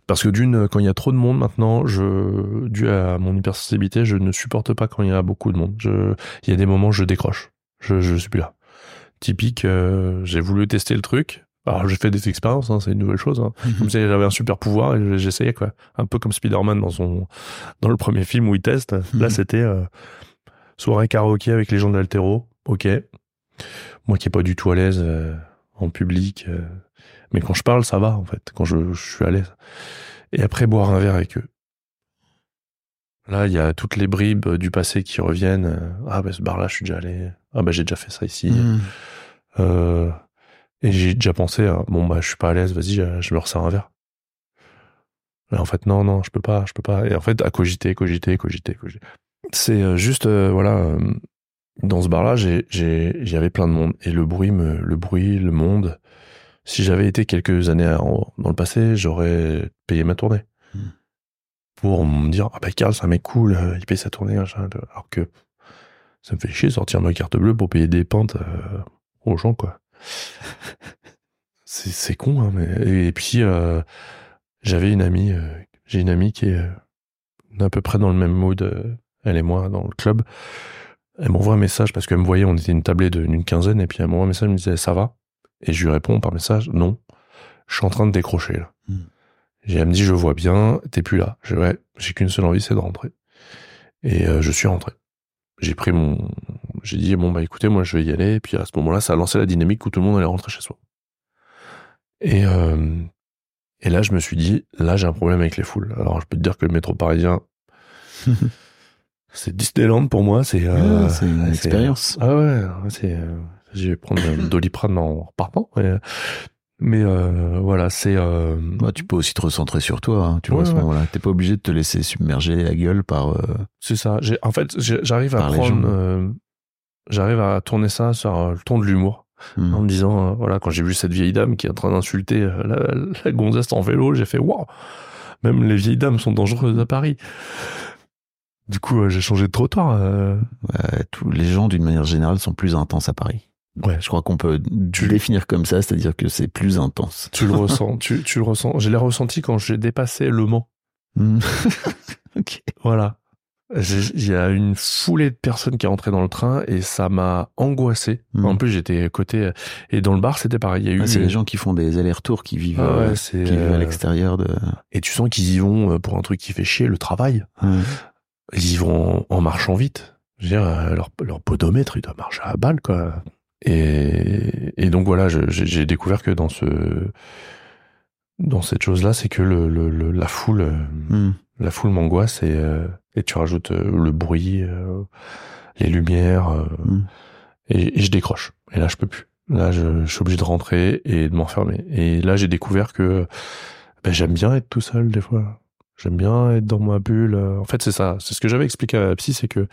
A: parce que d'une, quand il y a trop de monde maintenant, je, dû à mon hypersensibilité, je ne supporte pas quand il y a beaucoup de monde. Je, il y a des moments où je décroche. Je, je suis plus là. Typique, euh, j'ai voulu tester le truc. Alors j'ai fait des expériences, hein, c'est une nouvelle chose. Hein. Comme si j'avais un super pouvoir et j'essayais quoi. Un peu comme Spider-Man dans son, dans le premier film où il teste. Là c'était euh, soirée karaoké avec les gens de l'altéro. Ok. Moi qui est pas du tout à l'aise euh, en public. euh, mais quand je parle, ça va en fait. Quand je, je suis à l'aise. Et après boire un verre avec eux. Là, il y a toutes les bribes du passé qui reviennent. Ah bah ce bar-là, je suis déjà allé. Ah bah j'ai déjà fait ça ici.
B: hmm.
A: Euh, et j'ai déjà pensé, à, bon bah je suis pas à l'aise, vas-y, je, je me resserre un verre. Mais en fait non, non, je peux pas, je peux pas. Et en fait à cogiter, cogiter, cogiter, cogiter. C'est euh, juste, euh, voilà, euh, dans ce bar-là, j'ai, j'ai, il y avait plein de monde et le bruit, me, le bruit, le monde. Si j'avais été quelques années en- dans le passé, j'aurais payé ma tournée
B: Hmm.
A: pour me dire ah bah Karl, c'est un mec cool, euh, il paye sa tournée, machin. alors que ça me fait chier de sortir ma carte bleue pour payer des pentes euh, aux gens quoi. C'est con hein, mais et, puis euh, j'avais une amie euh, j'ai une amie qui est euh, à peu près dans le même mood elle et moi dans le club. Elle m'envoie un message parce qu'elle me voyait on était une tablée d'une quinzaine et puis elle m'envoie un message elle me disait ça va? Et je lui réponds par message non. Je suis en train de décrocher là.
B: Hmm.
A: et elle me dit je vois bien t'es plus là. Je dis, ouais j'ai qu'une seule envie c'est de rentrer. Et euh, je suis rentré j'ai pris mon j'ai dit bon bah écoutez moi je vais y aller. Et puis à ce moment-là ça a lancé la dynamique où tout le monde allait rentrer chez soi. Et euh, et là je me suis dit là j'ai un problème avec les foules. Alors je peux te dire que le métro parisien c'est Disneyland pour moi c'est euh,
B: Ah, une expérience.
A: ah ouais c'est euh, je vais prendre un doliprane en repartant mais, mais euh, voilà c'est euh,
B: Bah, tu peux aussi te recentrer sur toi, hein, tu vois, à ce
A: ouais.
B: moment-là. T'es pas obligé de te laisser submerger la gueule par. euh,
A: C'est ça. J'ai, en fait, j'arrive à prendre, euh, j'arrive à tourner ça sur euh, le ton de l'humour,
B: hmm.
A: en me disant, euh, voilà, quand j'ai vu cette vieille dame qui est en train d'insulter la, la gonzesse en vélo, j'ai fait, waouh, même les vieilles dames sont dangereuses à Paris. Du coup, j'ai changé de trottoir.
B: Ouais, tous les gens, d'une manière générale, sont plus intenses à Paris.
A: Ouais,
B: Je crois qu'on peut le définir comme ça, c'est-à-dire que c'est plus intense.
A: tu le ressens, tu, tu le ressens. Je l'ai ressenti quand j'ai dépassé Le Mans.
B: Hmm. ok.
A: Voilà. Il y a une foulée de personnes qui est rentrée dans le train et ça m'a angoissé.
B: Mm.
A: En plus, j'étais côté et dans le bar, c'était pareil. Il y a eu
B: Ah, c'est les gens qui font des allers-retours, qui vivent,
A: Ah ouais,
B: euh, qui vivent à
A: euh,
B: l'extérieur de.
A: Et tu sens qu'ils y vont euh, pour un truc qui fait chier, le travail. Ils y vont en, en marchant vite. Je veux dire, leur, leur podomètre, il doit marcher à balle, quoi. Et, et donc voilà, j'ai découvert que dans ce, dans cette chose-là, c'est que le, le- le- la foule,
B: Hmm.
A: la foule m'angoisse et, euh, et tu rajoutes euh, le bruit, euh, les lumières, euh,
B: Mm.
A: et, et je décroche. Et là, je peux plus. Là, je, je suis obligé de rentrer et de m'enfermer. Et là, j'ai découvert que ben, j'aime bien être tout seul des fois. J'aime bien être dans ma bulle. En fait, c'est ça. C'est ce que j'avais expliqué à la psy, c'est que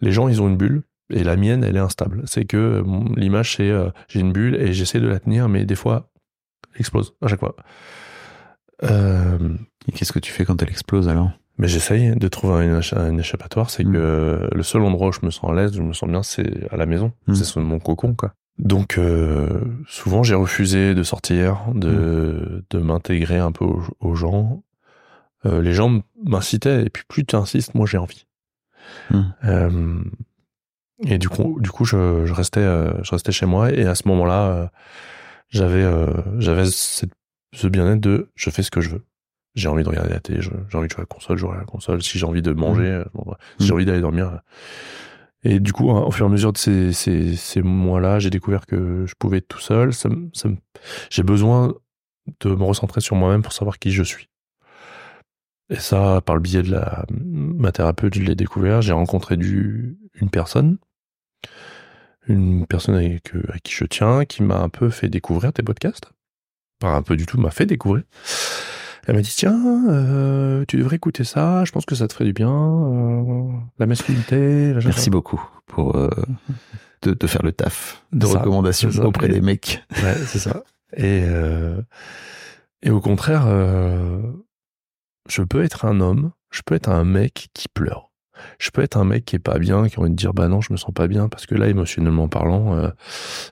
A: les gens, ils ont une bulle. Et la mienne, elle est instable. C'est que l'image, c'est euh, j'ai une bulle et j'essaie de la tenir, mais des fois, elle explose à chaque fois. Euh,
D: Et qu'est-ce que tu fais quand elle explose alors?
A: Mais j'essaye de trouver un, écha- un échappatoire. C'est
D: Mm.
A: que le seul endroit où je me sens à l'aise, où je me sens bien, c'est à la maison.
D: Mm.
A: C'est mon cocon, quoi. Donc euh, souvent, j'ai refusé de sortir, de, de m'intégrer un peu aux, aux gens. Euh, les gens m'incitaient, et puis plus tu insistes, moi j'ai envie.
D: Mm.
A: Euh, et du coup, du coup, je, je restais, euh, je restais chez moi, et à ce moment-là, euh, j'avais, euh, j'avais ce bien-être de, je fais ce que je veux. J'ai envie de regarder la télé, j'ai envie de jouer à la console, je joue à la console. Si j'ai envie de manger, vais. si j'ai envie d'aller dormir. Et du coup, hein, au fur et à mesure de ces, ces, ces mois-là, j'ai découvert que je pouvais être tout seul. Ça, j'ai besoin de me recentrer sur moi-même pour savoir qui je suis. Et ça, par le biais de la, ma thérapeute, je l'ai découvert. J'ai rencontré du, une personne, une personne avec, euh, à qui je tiens, qui m'a un peu fait découvrir tes podcasts. Pas un peu du tout, m'a fait découvrir. Elle m'a dit tiens, euh, tu devrais écouter ça. Je pense que ça te ferait du bien. euh, la masculinité. la-
D: Merci beaucoup pour euh, de, de faire le taf de
A: ça,
D: recommandations
A: ça.
D: auprès des mecs.
A: Ouais, c'est ça. Et et au contraire, je peux être un homme, je peux être un mec qui pleure. Je peux être un mec qui est pas bien, qui a envie de dire bah non, je me sens pas bien parce que là, émotionnellement parlant, euh,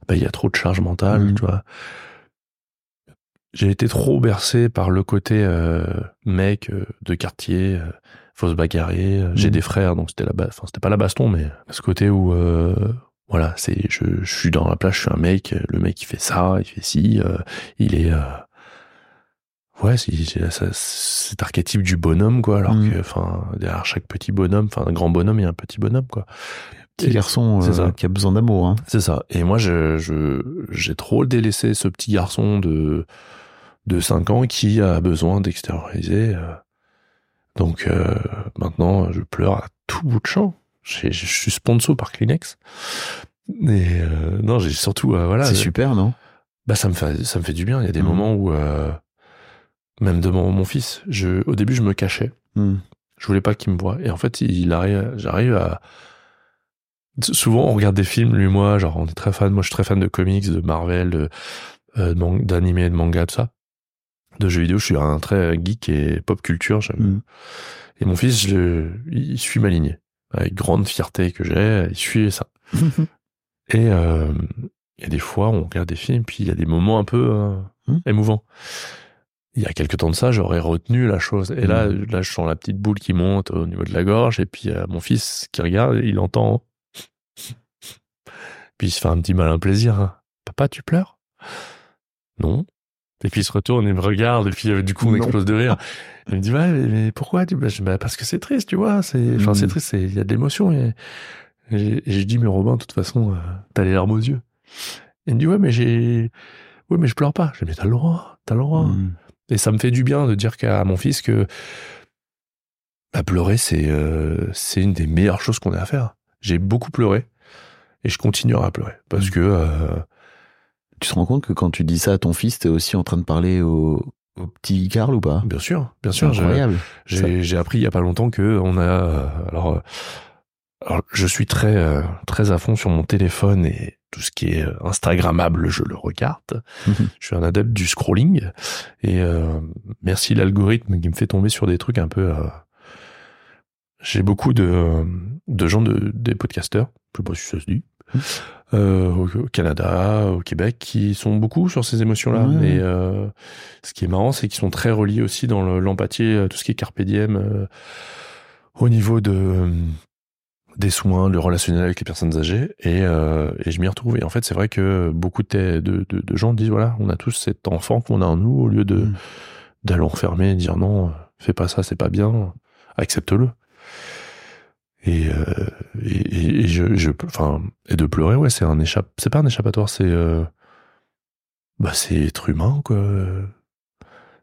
A: bah il y a trop de charge mentale,
D: Mhm.
A: tu vois. J'ai été trop bercé par le côté euh, mec euh, de quartier, euh, faut se bagarrer. euh, J'ai des frères, donc c'était la, enfin c'était pas la baston, mais ce côté où voilà, c'est je, je suis dans la plage, je suis un mec, le mec il fait ça, il fait ci, il est ouais, cet archétype du bonhomme quoi, alors
D: Mhm.
A: que enfin derrière chaque petit bonhomme, enfin un grand bonhomme, il y a un petit bonhomme quoi.
D: Petit
A: Et-
D: garçon euh, qui a besoin d'amour. Hein.
A: c'est ça. Et moi, je, j'ai trop délaissé ce petit garçon de, de 5 ans qui a besoin d'extérioriser. euh. Donc, euh, maintenant, je pleure à tout bout de champ. Je suis sponsor par Kleenex. Et euh, non, j'ai surtout, voilà.
D: C'est super, non?
A: Bah, ça me fait, ça me fait du bien. Il y a des
D: Mhm.
A: moments où, euh, même de mon, mon fils, je, au début, je me cachais.
D: Hmm.
A: Je voulais pas qu'il me voie. Et en fait, il arrive, j'arrive à. Souvent, on regarde des films, lui moi, genre, on est très fan. Moi, je suis très fan de comics, de Marvel, de, euh, de man- d'animés, de manga, tout ça. De jeux vidéo, je suis un très geek et pop culture.
D: Mm.
A: Et mon fils, je, il suit ma lignée. Avec grande fierté que j'ai, il suit ça. Et euh, il y a des fois, on regarde des films, puis il y a des moments un peu euh,
D: Hmm.
A: émouvants. Il y a quelques temps de ça, j'aurais retenu la chose. Et là,
D: Hmm.
A: là, je sens la petite boule qui monte au niveau de la gorge, et puis euh, mon fils qui regarde, il entend. Puis il se fait un petit malin plaisir. hein. Papa, tu pleures? Non. Et puis il se retourne et me regarde, et puis euh, du coup on
D: Non.
A: explose de rire. Il me dit ouais, mais, pourquoi bah, je Bah, Parce que c'est triste, tu vois. C'est, enfin,
D: Mm.
A: c'est triste, c'est- il y a de l'émotion. Et, et, et je dis mais Robin, de toute façon, euh, t'as les larmes aux yeux. Il me dit ouais, mais j'ai, ouais, mais je pleure pas. Je dis mais t'as le droit, t'as le droit.
D: Hmm.
A: Et ça me fait du bien de dire qu'à mon fils que bah, pleurer, c'est euh, c'est une des meilleures choses qu'on ait à faire. J'ai beaucoup pleuré et je continuerai à pleurer parce
D: Mm.
A: que euh,
D: Tu te rends compte que quand tu dis ça à ton fils, t'es aussi en train de parler au, au petit Karl ou pas?
A: Bien sûr, bien sûr,
D: incroyable.
A: j'ai appris il y a pas longtemps que on a euh, alors, alors je suis très très à fond sur mon téléphone et tout ce qui est euh, instagrammable, je le regarde.
D: Mhm.
A: Je suis un adepte du scrolling et euh, merci l'algorithme qui me fait tomber sur des trucs un peu. euh, J'ai beaucoup de de gens de des podcasteurs, je sais pas si ça se dit,
D: Mhm.
A: euh, au, Canada, au Québec, qui sont beaucoup sur ces émotions-là. Euh, ce qui est marrant, c'est qu'ils sont très reliés aussi dans le- l'empathie, tout ce qui est carpe diem, au niveau de des soins, le relationnel avec les personnes âgées, et, euh, et je m'y retrouve. Et en fait, c'est vrai que beaucoup de, de, de- de gens disent voilà, on a tous cet enfant qu'on a en nous, au lieu de
D: Mm.
A: d'aller enfermer et dire non, fais pas ça, c'est pas bien, accepte-le. Et, euh, et, et- et je, je, enfin, et de pleurer, ouais, c'est un échappe, c'est pas un échappatoire, c'est, euh, bah, c'est être humain, quoi.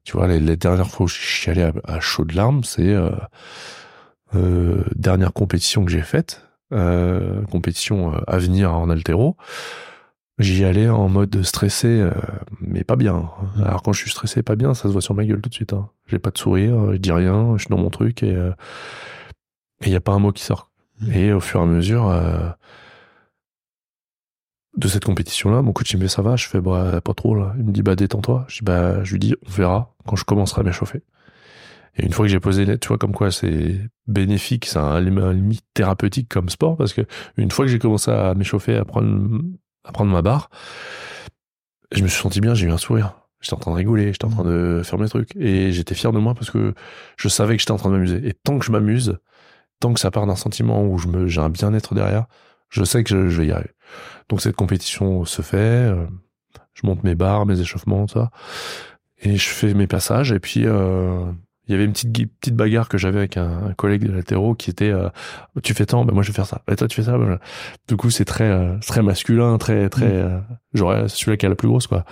A: Tu vois, les, les dernières fois où je suis allé à, à chaud de larmes, c'est euh, dernière compétition que j'ai faite, euh, compétition euh, à venir en altéro. J'y allais en mode stressé, euh, mais pas bien. Alors quand je suis stressé, pas bien, ça se voit sur ma gueule tout de suite. Hein. J'ai pas de sourire, je dis rien, je suis dans mon truc et il n'y a pas un mot qui sort. Et au fur et à mesure de cette compétition-là, mon coach il me dit ça va, je fais bah pas trop là. Il me dit bah détends-toi. Je dis bah je lui dis on verra quand je commencerai à m'échauffer. Et une fois que j'ai posé tu vois comme quoi c'est bénéfique, c'est un, limite thérapeutique comme sport parce que une fois que j'ai commencé à m'échauffer, à prendre à prendre ma barre, je me suis senti bien, j'ai eu un sourire. J'étais en train de rigoler, j'étais en train de faire mes trucs et j'étais fier de moi parce que je savais que j'étais en train de m'amuser. Et tant que je m'amuse, tant que ça part d'un sentiment où j'ai un bien-être derrière, je sais que je, vais y arriver. Donc cette compétition se fait, euh, je monte mes barres, mes échauffements, tout ça, et je fais mes passages. Et puis euh, il y avait une petite petite bagarre que j'avais avec un, collègue de l'altéro qui était euh, tu fais tant, ben moi je vais faire ça. Et toi tu fais ça. Ben, du coup c'est très très masculin, très très mmh. j'aurais celui-là qui a la plus grosse quoi.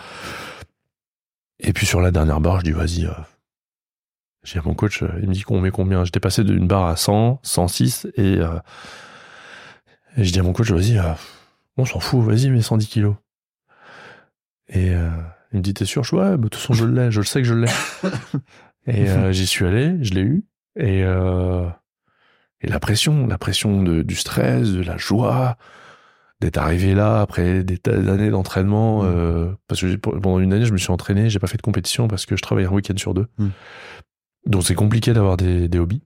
A: Et puis sur la dernière barre, je dis vas-y j'ai mon coach, euh, il me dit qu'on met combien? J'étais passé d'une barre à 100, 106 et, euh, et je dis à mon coach, vas-y, euh, on s'en fout, vas-y, mets 110 kilos. Et euh, il me dit, t'es sûr? Je ouais, bah, de toute façon, je l'ai, je le sais que je l'ai. et euh, j'y suis allé, je l'ai eu. Et, et la pression, la pression de, du stress, de la joie, d'être arrivé là après des années d'entraînement. Mmh. parce que pendant une année, je me suis entraîné, j'ai pas fait de compétition parce que je travaillais un week-end sur deux. Mmh. Donc c'est compliqué d'avoir des, des hobbies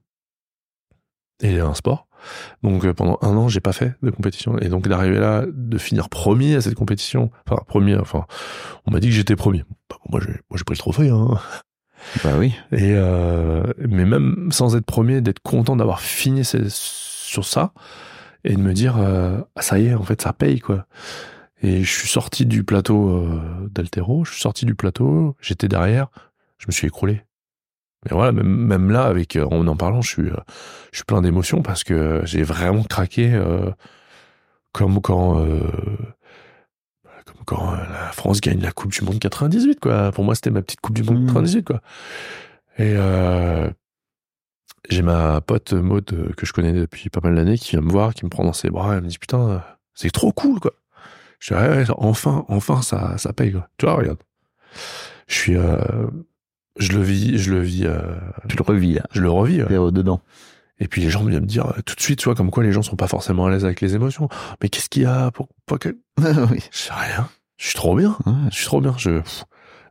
A: et un sport. Donc euh, pendant un an, j'ai pas fait de compétition et donc d'arriver là, de finir premier à cette compétition, enfin premier, enfin on m'a dit que j'étais premier. Bah, moi j'ai pris le trophée. Hein.
D: Bah oui.
A: Et euh, mais même sans être premier, d'être content d'avoir fini sur ça et de me dire euh, ah ça y est en fait ça paye quoi. Et je suis sorti du plateau euh, d'Altero, je suis sorti du plateau, j'étais derrière, je me suis écroulé. Mais voilà, même, là, avec euh, en en parlant, je suis, plein d'émotions parce que j'ai vraiment craqué comme quand, comme quand la France gagne la Coupe du Monde 98, quoi. Pour moi, c'était ma petite Coupe du Monde 98, mmh. quoi. Et j'ai ma pote Maud que je connais depuis pas mal d'années qui vient me voir, qui me prend dans ses bras, elle me dit putain, c'est trop cool, quoi. Je dis ouais, enfin, enfin, ça, ça paye, quoi. Tu vois, regarde. Je suis je le vis, je le vis. Euh,
D: tu le revis là.
A: Je le revis.
D: Ouais. dedans.
A: Et puis les gens viennent me dire euh, tout de suite, tu vois, comme quoi les gens sont pas forcément à l'aise avec les émotions. Mais qu'est-ce qu'il y a pour, que oui. Je sais rien. Je suis trop bien. Je suis trop bien. Je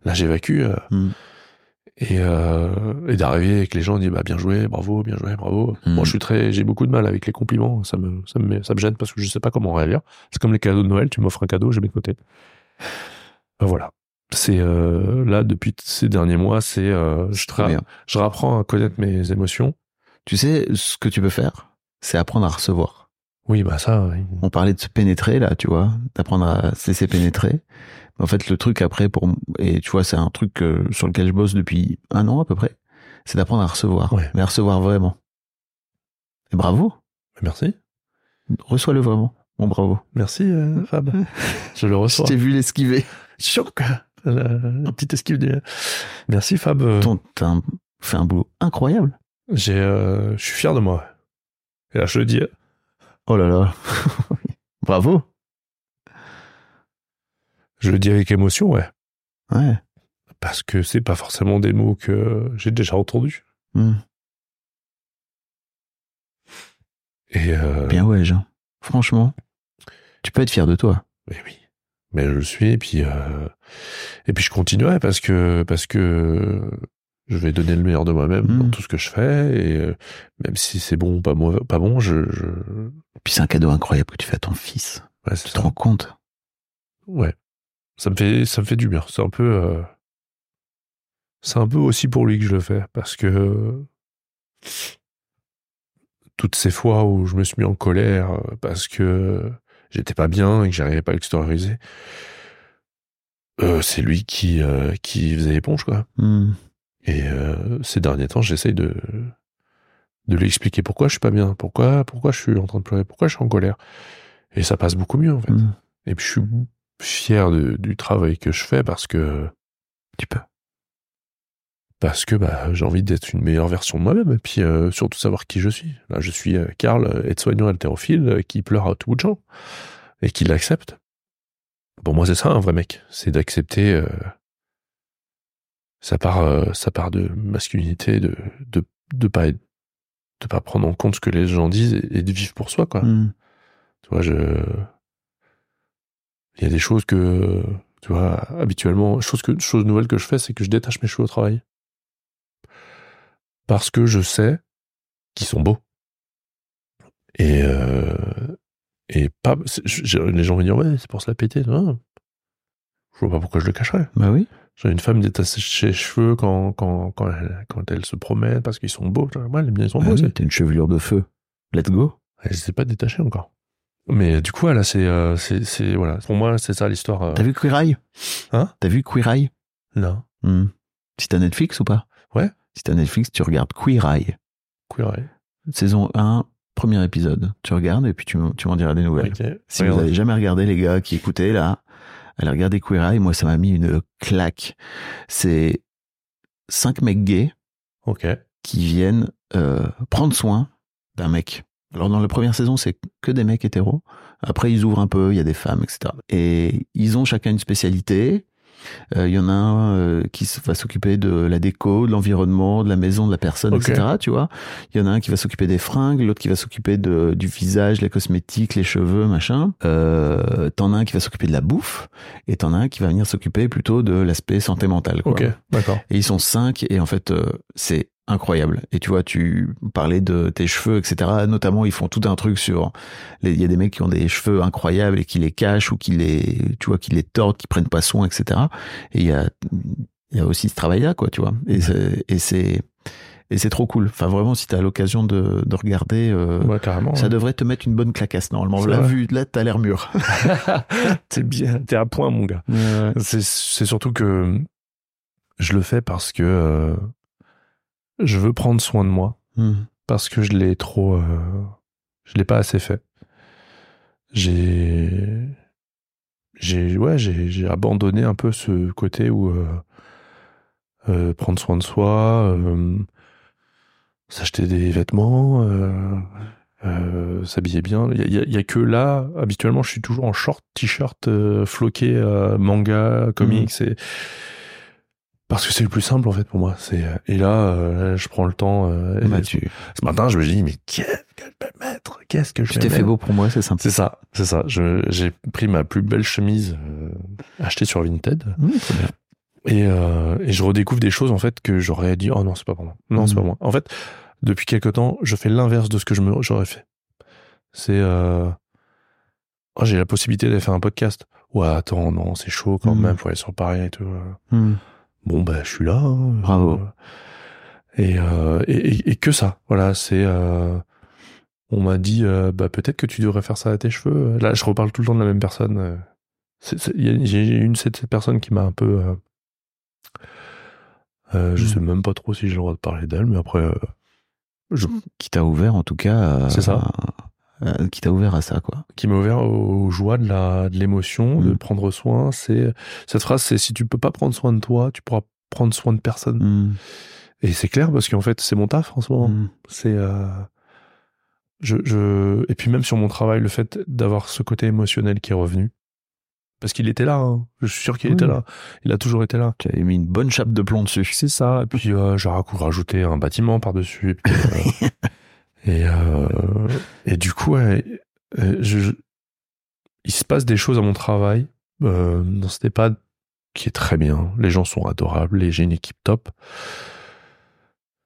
A: là j'évacue. Euh, mm. Et, euh, et d'arriver avec les gens, on dit bah bien joué, bravo, bien joué, bravo. Mm. Moi je suis très, j'ai beaucoup de mal avec les compliments. Ça me, ça me, ça me gêne parce que je sais pas comment réagir. C'est comme les cadeaux de Noël. Tu m'offres un cadeau, je mets de côté. Ben voilà c'est euh, là depuis ces derniers mois, c'est euh, je, je rapprends à connaître mes émotions.
D: Tu sais ce que tu peux faire, c'est apprendre à recevoir.
A: Oui, bah ça.
D: On parlait de se pénétrer là, tu vois, d'apprendre à se laisser pénétrer. En fait, le truc après pour et tu vois, c'est un truc sur lequel je bosse depuis un an à peu près, c'est d'apprendre à recevoir, mais à recevoir vraiment. Et bravo.
A: Merci.
D: Reçois-le vraiment. Bon, bravo.
A: Merci, euh, Fab. je le reçois.
D: je t'ai vu l'esquiver.
A: Choc la, petite esquive du... Merci Fab.
D: T'as fait un boulot incroyable.
A: J'ai, euh, je suis fier de moi. Et là, je le dis.
D: Oh là là. Bravo.
A: Je le dis avec émotion, ouais.
D: Ouais.
A: Parce que c'est pas forcément des mots que j'ai déjà entendus. Hmm. Et euh...
D: Bien ouais, Jean. Franchement, tu peux être fier de toi.
A: Mais oui mais je le suis et puis euh, et puis je continuerai parce que parce que je vais donner le meilleur de moi-même dans mmh. tout ce que je fais et euh, même si c'est bon ou pas bon je, je...
D: Et puis c'est un cadeau incroyable que tu fais à ton fils ouais, tu te rends compte?
A: Ouais ça me fait ça me fait du bien c'est un peu euh... c'est un peu aussi pour lui que je le fais parce que toutes ces fois où je me suis mis en colère euh, parce que j'étais pas bien et que j'arrivais pas à l'extérioriser, euh, c'est lui qui qui faisait l'éponge quoi. Hmm. Et euh, ces derniers temps, j'essaye de de lui expliquer pourquoi je suis pas bien, pourquoi pourquoi je suis en train de pleurer, pourquoi je suis en colère. Et ça passe beaucoup mieux en fait. Hmm. Et puis je suis fier du travail que je fais parce que
D: tu peux
A: parce que bah, j'ai envie d'être une meilleure version de moi-même et puis euh, surtout savoir qui je suis. Là, je suis euh, Karl, aide-soignant haltérophile, euh, qui pleure à tout bout de champ et qui l'accepte. Pour moi, c'est ça un vrai mec, c'est d'accepter euh, sa part, euh, sa part de masculinité, de de de pas être- de pas prendre en compte ce que les gens disent et, et de vivre pour soi, quoi.
B: Hmm.
A: Tu vois, je il y a des choses que tu vois habituellement, chose que chose nouvelle que je fais, c'est que je détache mes cheveux au travail parce que je sais qu'ils sont beaux et euh, et pas les gens vont dire ouais c'est pour se la péter non je vois pas pourquoi je le cacherais
B: Bah oui.
A: J'ai une femme détache ses cheveux quand quand quand elle, quand elle se promène parce qu'ils sont beaux moi les miens ils sont
B: Ah
A: beaux
B: oui, T'as une chevelure de feu. Let's go.
A: elle s'est pas détachée encore mais du coup c'est euh, c'est c'est voilà pour moi c'est ça l'histoire euh,
B: T'as vu Queer Eye?
A: Hein?
B: T'as vu Queer Eye?
A: Non
B: Hmm. Si t'as Netflix ou pas?
A: Ouais.
B: Si t'as Netflix, tu regardes Queer Eye.
A: queer eye.
B: Saison 1, premier épisode. Tu regardes et puis tu, m'en diras des nouvelles. Si vous avez jamais regardé, les gars qui écoutaient là, allez regarder Queer Eye. Moi, ça m'a mis une claque. C'est cinq mecs gays qui viennent euh, prendre soin d'un mec. Alors dans la première saison, c'est que des mecs hétéros. Après, ils ouvrent un peu, il y a des femmes, etc. Et ils ont chacun une spécialité. Euh, Il y en a un euh, qui va s'occuper de la déco, de l'environnement, de la maison de la personne, etc. Tu vois Il y en a un qui va s'occuper des fringues, l'autre qui va s'occuper de, du visage, les cosmétiques, les cheveux, machin. Euh, t'en as un qui va s'occuper de la bouffe, et t'en as un qui va venir s'occuper plutôt de l'aspect santé mentale. Quoi.
A: ok d'accord
B: Et ils sont cinq et en fait euh, c'est incroyable. Et tu vois, tu parlais de tes cheveux, etc. Notamment, ils font tout un truc sur. Il y a des mecs qui ont des cheveux incroyables et qui les cachent ou qui les, tu vois, qui les tordent, qui prennent pas soin, etc. Et il y a, il y a aussi ce travail-là, quoi, tu vois. Et c'est, et c'est, et c'est trop cool. Enfin, vraiment, si t'as l'occasion de, de regarder, euh,
A: ouais
B: ça
A: ouais.
B: devrait te mettre une bonne clacasse normalement. Là, vu, là, t'as l'air mûr.
A: t'es bien t'es à point mon gars C'est c'est surtout que je le fais parce que euh, je veux prendre soin de moi,
B: Hmm.
A: parce que je l'ai trop, euh, je l'ai pas assez fait. J'ai, j'ai, ouais, j'ai, j'ai abandonné un peu ce côté où euh, euh, prendre soin de soi, euh, s'acheter des vêtements, s'habiller bien. Il y a, y y que là, habituellement, je suis toujours en short, t-shirt, floqué, manga, comics, et parce que c'est le plus simple en fait pour moi. C'est et là, euh, je prends le temps. euh, et
B: Bah,
A: ce-
B: tu,
A: Ce matin, je me dis mais qu'est-ce que je vais mettre? Qu'est-ce que je
B: tu t'es fait beau pour moi, c'est sympa.
A: C'est ça, c'est ça. J'ai pris ma plus belle chemise euh, achetée sur Vinted
B: bien.
A: et, euh, et je redécouvre des choses en fait que j'aurais dit oh non c'est pas pour moi non c'est
B: Mhm.
A: pas moi en fait depuis quelque temps je fais l'inverse de ce que je me j'aurais fait c'est euh, oh, j'ai la possibilité d'aller faire un podcast ouais attends non c'est chaud quand
B: Mhm.
A: même faut aller sur Paris et tout
B: Hmm.
A: bon bah je suis là hein.
B: Bravo.
A: et, euh, et, et- et que ça voilà c'est euh, on m'a dit euh, bah peut-être que tu devrais faire ça à tes cheveux là je reparle tout le temps de la même personne euh. J'ai une cette, cette personne qui m'a un peu euh, euh, je
B: Mm.
A: sais même pas trop si j'ai le droit de parler d'elle mais après euh, je,
B: qui t'a ouvert en tout cas
A: C'est ça.
B: À- qui t'a ouvert à ça quoi
A: qui m'a ouvert aux joies de la de l'émotion de
B: Mm.
A: prendre soin c'est cette phrase c'est si tu peux pas prendre soin de toi tu pourras prendre soin de personne
B: Hmm.
A: et c'est clair parce qu'en fait c'est mon taf en ce moment
B: Hmm.
A: c'est euh, je, je et puis même sur mon travail le fait d'avoir ce côté émotionnel qui est revenu parce qu'il était là hein. je suis sûr qu'il
B: Oui.
A: était là il a toujours été là
B: tu avais mis une bonne chape de plomb dessus
A: c'est ça et puis euh, j'ai rajouté un bâtiment par dessus et euh, et du coup ouais, euh, je, je- il se passe des choses à mon travail. Euh, dans cet EHPAD qui est très bien. Les gens sont adorables et j'ai une équipe top.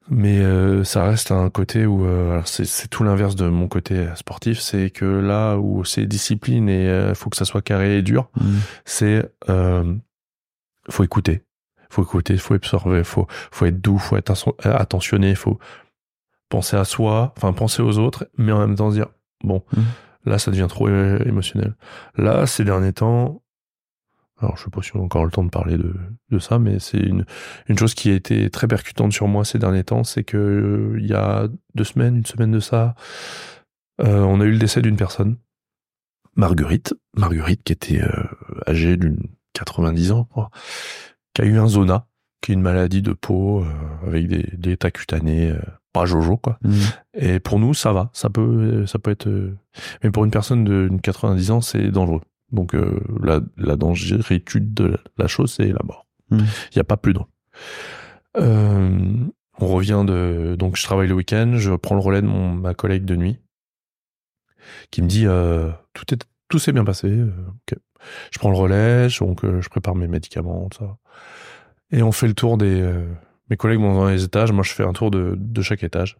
A: Mais euh, ça reste un côté où euh, c'est, tout l'inverse de mon côté sportif. C'est que là où c'est discipline et il faut que ça soit carré et dur
B: Hmm.
A: c'est faut écouter. Faut écouter faut absorber faut faut être doux faut être atten- attentionné faut penser à soi enfin penser aux autres mais en même temps dire bon
B: Mhm.
A: là ça devient trop émotionnel. Là ces derniers temps alors je sais pas si on a encore le temps de parler de, de ça mais c'est une une chose qui a été très percutante sur moi ces derniers temps c'est que euh, il y a deux semaines une semaine de ça euh, on a eu le décès d'une personne. Marguerite. Marguerite qui était euh, âgée d'une 90 ans quoi, qui a eu un zona qui est une maladie de peau euh, avec des, des états cutanés euh, pas jojo quoi
B: Hmm.
A: et pour nous ça va ça peut ça peut être euh, mais pour une personne de 90 ans c'est dangereux Donc euh, la, la dangeritude de la- chose, c'est la mort. Il
D: Mm.
A: n'y a pas plus. Euh, on revient de... Donc je travaille le week-end, je prends le relais de mon, ma collègue de nuit, qui me dit tout est tout s'est bien passé. Je prends le relais, donc je prépare mes médicaments, tout ça. Et on fait le tour des... euh, mes collègues vont dans les étages, moi je fais un tour de, de chaque étage.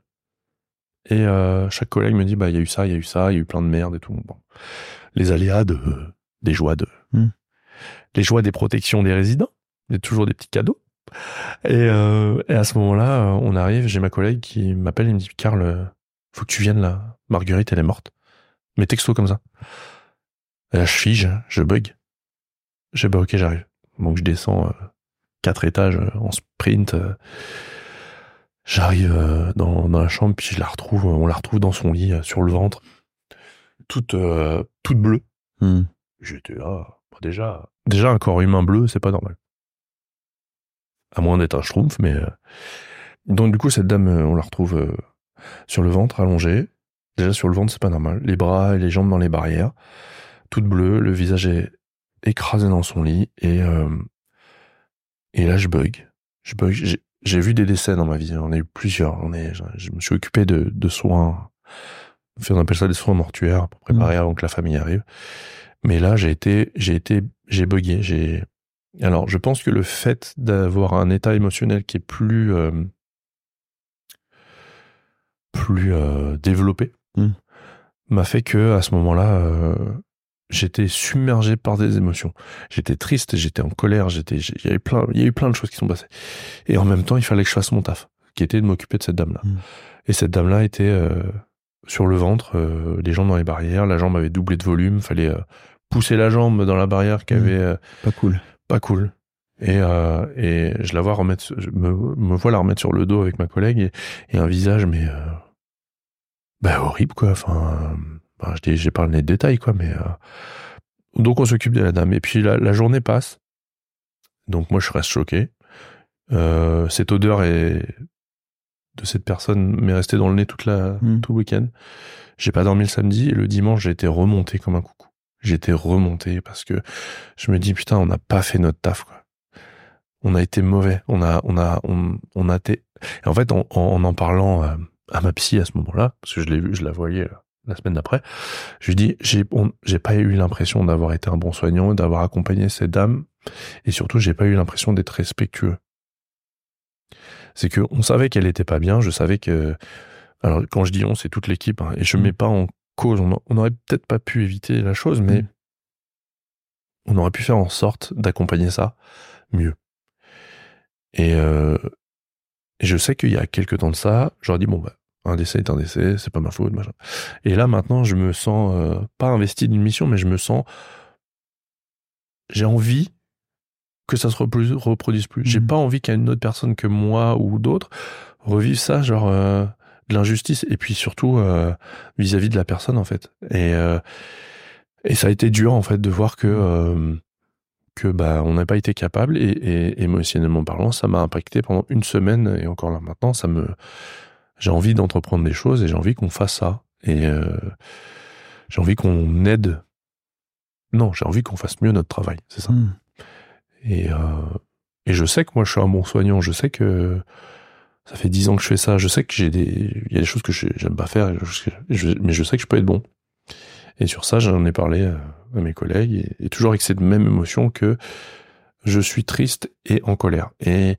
A: Et euh, chaque collègue me dit, bah il y a eu ça, il y a eu ça, il y a eu plein de merde et tout. Bon. Les aléas de, des joies de...
D: Hmm.
A: Les joies des protections des résidents. Il y a toujours des petits cadeaux. Et, euh, et à ce moment-là, euh, on arrive, j'ai ma collègue qui m'appelle et me dit, Karl, euh, faut que tu viennes là. Marguerite, elle est morte. Mais texto comme ça. Et là, je fige, je bug. Je bah ok, j'arrive. Donc je descends euh, quatre étages euh, en sprint. euh, J'arrive euh, dans, dans la chambre, puis je la retrouve, on la retrouve dans son lit, sur le ventre, toute, euh, toute bleue.
D: Hmm.
A: J'étais là, bah, déjà, déjà un corps humain bleu, c'est pas normal. À moins d'être un schtroumpf, mais... Donc du coup, cette dame, on la retrouve euh, sur le ventre, allongée. Déjà sur le ventre, c'est pas normal. Les bras et les jambes dans les barrières, toute bleue, le visage est écrasé dans son lit, et, euh, et là, je bug. Je bug. J'ai- vu des décès dans ma vie, on a eu plusieurs. On est, je, je me suis occupé de, de soins, on appelle ça des soins mortuaires pour préparer avant que la famille arrive. Mais là, j'ai été, j'ai été, j'ai bugué. J'ai, alors, je pense que le fait d'avoir un état émotionnel qui est plus, euh, plus euh, développé,
D: Mm.
A: m'a fait que à ce moment-là, euh, j'étais submergé par des émotions. J'étais triste, j'étais en colère, j'étais, j'ai- il y avait plein, il y a eu plein de choses qui sont passées. Et en même temps, il fallait que je fasse mon taf, qui était de m'occuper de cette dame-là.
D: Mm.
A: Et cette dame-là était euh, sur le ventre, euh, les jambes dans les barrières, la jambe avait doublé de volume, fallait euh, pousser la jambe dans la barrière qui
D: Mm.
A: avait euh,
D: Pas cool.
A: pas cool. Et, euh, et je la vois remettre, je me, me vois la remettre sur le dos avec ma collègue et, et un visage, mais euh, bah, horrible quoi. Enfin, bah, je dis, j'ai pas le nez de détail quoi, mais euh, donc on s'occupe de la dame. Et puis la, la journée passe, donc moi je reste choqué. Euh, cette odeur est de cette personne m'est restée dans le nez toute la
D: Mm.
A: tout le week-end. J'ai pas dormi le samedi et le dimanche j'ai été remonté comme un coucou. J'étais remonté parce que je me dis putain on n'a pas fait notre taf quoi. On a été mauvais. On a on a on, on a été. Et en fait en, en en parlant euh, à ma psy à ce moment-là parce que je l'ai vu je la voyais euh, la semaine d'après. Je lui dis j'ai pas eu l'impression d'avoir été un bon soignant d'avoir accompagné cette dame et surtout j'ai pas eu l'impression d'être respectueux. C'est que on savait qu'elle était pas bien. Je savais que alors quand je dis on c'est toute l'équipe hein, et je mets pas en cause. On, on aurait peut-être pas pu éviter la chose, mais
D: Mm.
A: on aurait pu faire en sorte d'accompagner ça mieux. Et, euh, et je sais qu'il y a quelques temps de ça, j'aurais dit bon bah un décès est un décès, c'est pas ma faute, machin. Et là maintenant, je me sens euh, pas investi d'une mission, mais je me sens j'ai envie que ça se reproduise, plus. J'ai
D: Mhm.
A: pas envie ait une autre personne que moi ou d'autres revive ça, genre euh, de l'injustice, et puis surtout euh, vis-à-vis de la personne en fait. Et et ça a été dur en fait de voir que euh, que bah on n'a pas été capable et, et émotionnellement parlant, ça m'a impacté pendant une semaine et encore là maintenant, ça me j'ai envie d'entreprendre des choses et j'ai envie qu'on fasse ça et euh, j'ai envie qu'on aide. Non, j'ai envie qu'on fasse mieux notre travail, c'est ça.
D: Hmm.
A: Et, euh, et je sais que moi je suis un bon soignant, je sais que ça fait dix ans que je fais ça, je sais que j'ai des, il y a des choses que j'aime pas faire, je- mais je sais que je peux être bon. Et sur ça, j'en ai parlé à, à mes collègues, et, et toujours avec cette même émotion que je suis triste et en colère. Et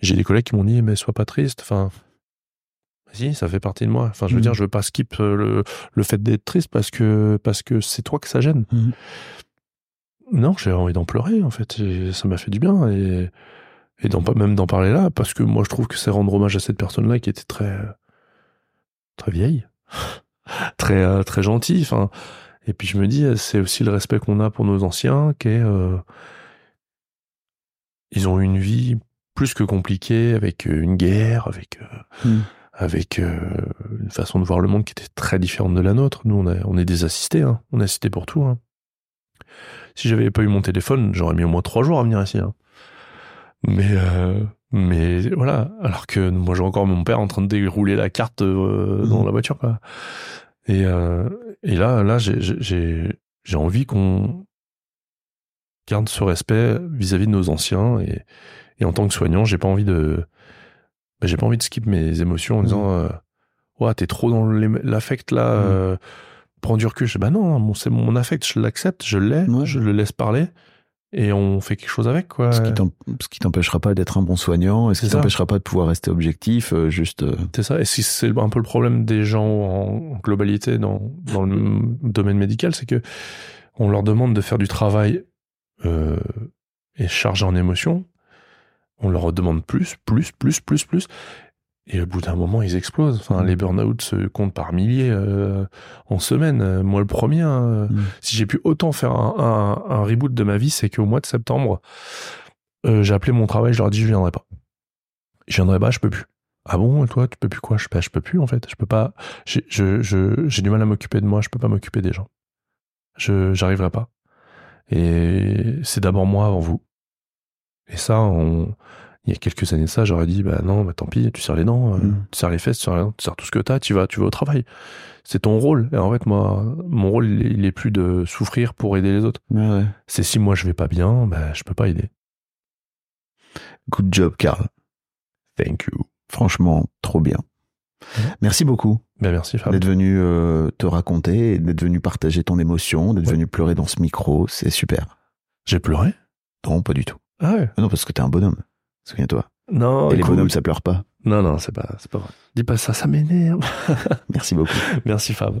A: j'ai des collègues qui m'ont dit, mais sois pas triste, enfin, si, ça fait partie de moi. Enfin, je veux dire, je veux pas skip euh, le, le fait d'être triste parce que, parce que c'est toi que ça gêne.
D: Mhm.
A: Non, j'ai envie d'en pleurer, en fait. Et ça m'a fait du bien. Et, et même d'en parler là, parce que moi, je trouve que c'est rendre hommage à cette personne-là qui était très, très vieille, très, euh, très gentille. Enfin, et puis je me dis, c'est aussi le respect qu'on a pour nos anciens, qui est, euh, ils ont eu une vie plus que compliquée, avec une guerre, avec, euh,
D: Mm.
A: Avec euh, une façon de voir le monde qui était très différente de la nôtre. Nous, on, a, on est des assistés, hein. on est assistés pour tout. Hein. Si j'avais pas eu mon téléphone, j'aurais mis au moins trois jours à venir ici. Hein. Mais, euh, mais voilà. Alors que moi, j'ai encore mon père en train de dérouler la carte euh, dans
D: Mhm.
A: la voiture. Quoi. Et, et là, j'ai envie qu'on garde ce respect vis-à-vis de nos anciens et, et en tant que soignant, j'ai pas envie de, bah, j'ai pas envie de skip mes émotions en disant, euh, ouais, t'es trop dans l'affect là,
B: Mm.
A: euh, prends du recul. Je dis, bah non, mon, c'est mon affect, je l'accepte, je l'ai,
B: Ouais.
A: je le laisse parler et on fait quelque chose avec, quoi.
B: Ce qui t'empêchera pas d'être un bon soignant et ce qui t'empêchera pas de pouvoir rester objectif, euh, juste. euh,
A: C'est ça. Et si c'est un peu le problème des gens en, globalité dans, dans le domaine médical, c'est que on leur demande de faire du travail euh, et chargé en émotions. On leur demande plus, plus, plus, plus, plus. Et au bout d'un moment, ils explosent. Enfin,
B: Mm.
A: les burn-out se comptent par milliers euh, en semaine. Euh, Moi, le premier, hein,
B: Mm.
A: si j'ai pu autant faire un, un- un reboot de ma vie, c'est qu'au mois de septembre, euh, j'ai appelé mon travail, je leur ai dit, je viendrai pas. Je viendrai pas, je peux plus. Ah bon, et toi, tu peux plus quoi? Je, bah, je peux plus, en fait. Je peux pas. J'ai je, je, j'ai du mal à m'occuper de moi, je peux pas m'occuper des gens. Je J'arriverai pas. Et c'est d'abord moi avant vous. Et ça, on, il y a quelques années de ça, j'aurais dit, bah non, bah tant pis, tu serres les dents, euh,
B: Mm.
A: tu serres les fesses, tu serres, les dents, tu serres tout ce que t'as, tu vas, tu vas au travail. C'est ton rôle. Et en fait, moi, mon rôle, il est, plus de souffrir pour aider les autres.
B: ouais.
A: C'est si moi je vais pas bien, bah je peux pas aider.
B: Good job, Karl.
A: Thank you.
B: Franchement, trop bien. Merci beaucoup
A: Ben merci Fab.
B: d'être venu euh, te raconter, d'être venu partager ton émotion, d'être
A: Ouais.
B: venu pleurer dans ce micro. C'est super.
A: J'ai pleuré
B: Non, pas du tout.
A: Ah ouais.
B: Non, parce que t'es un bonhomme. Souviens-toi.
A: Non,
B: et les bonhommes, ça pleure pas.
A: Non, non, c'est pas, c'est pas vrai. Dis pas ça, ça m'énerve.
B: Merci beaucoup.
A: Merci Fab.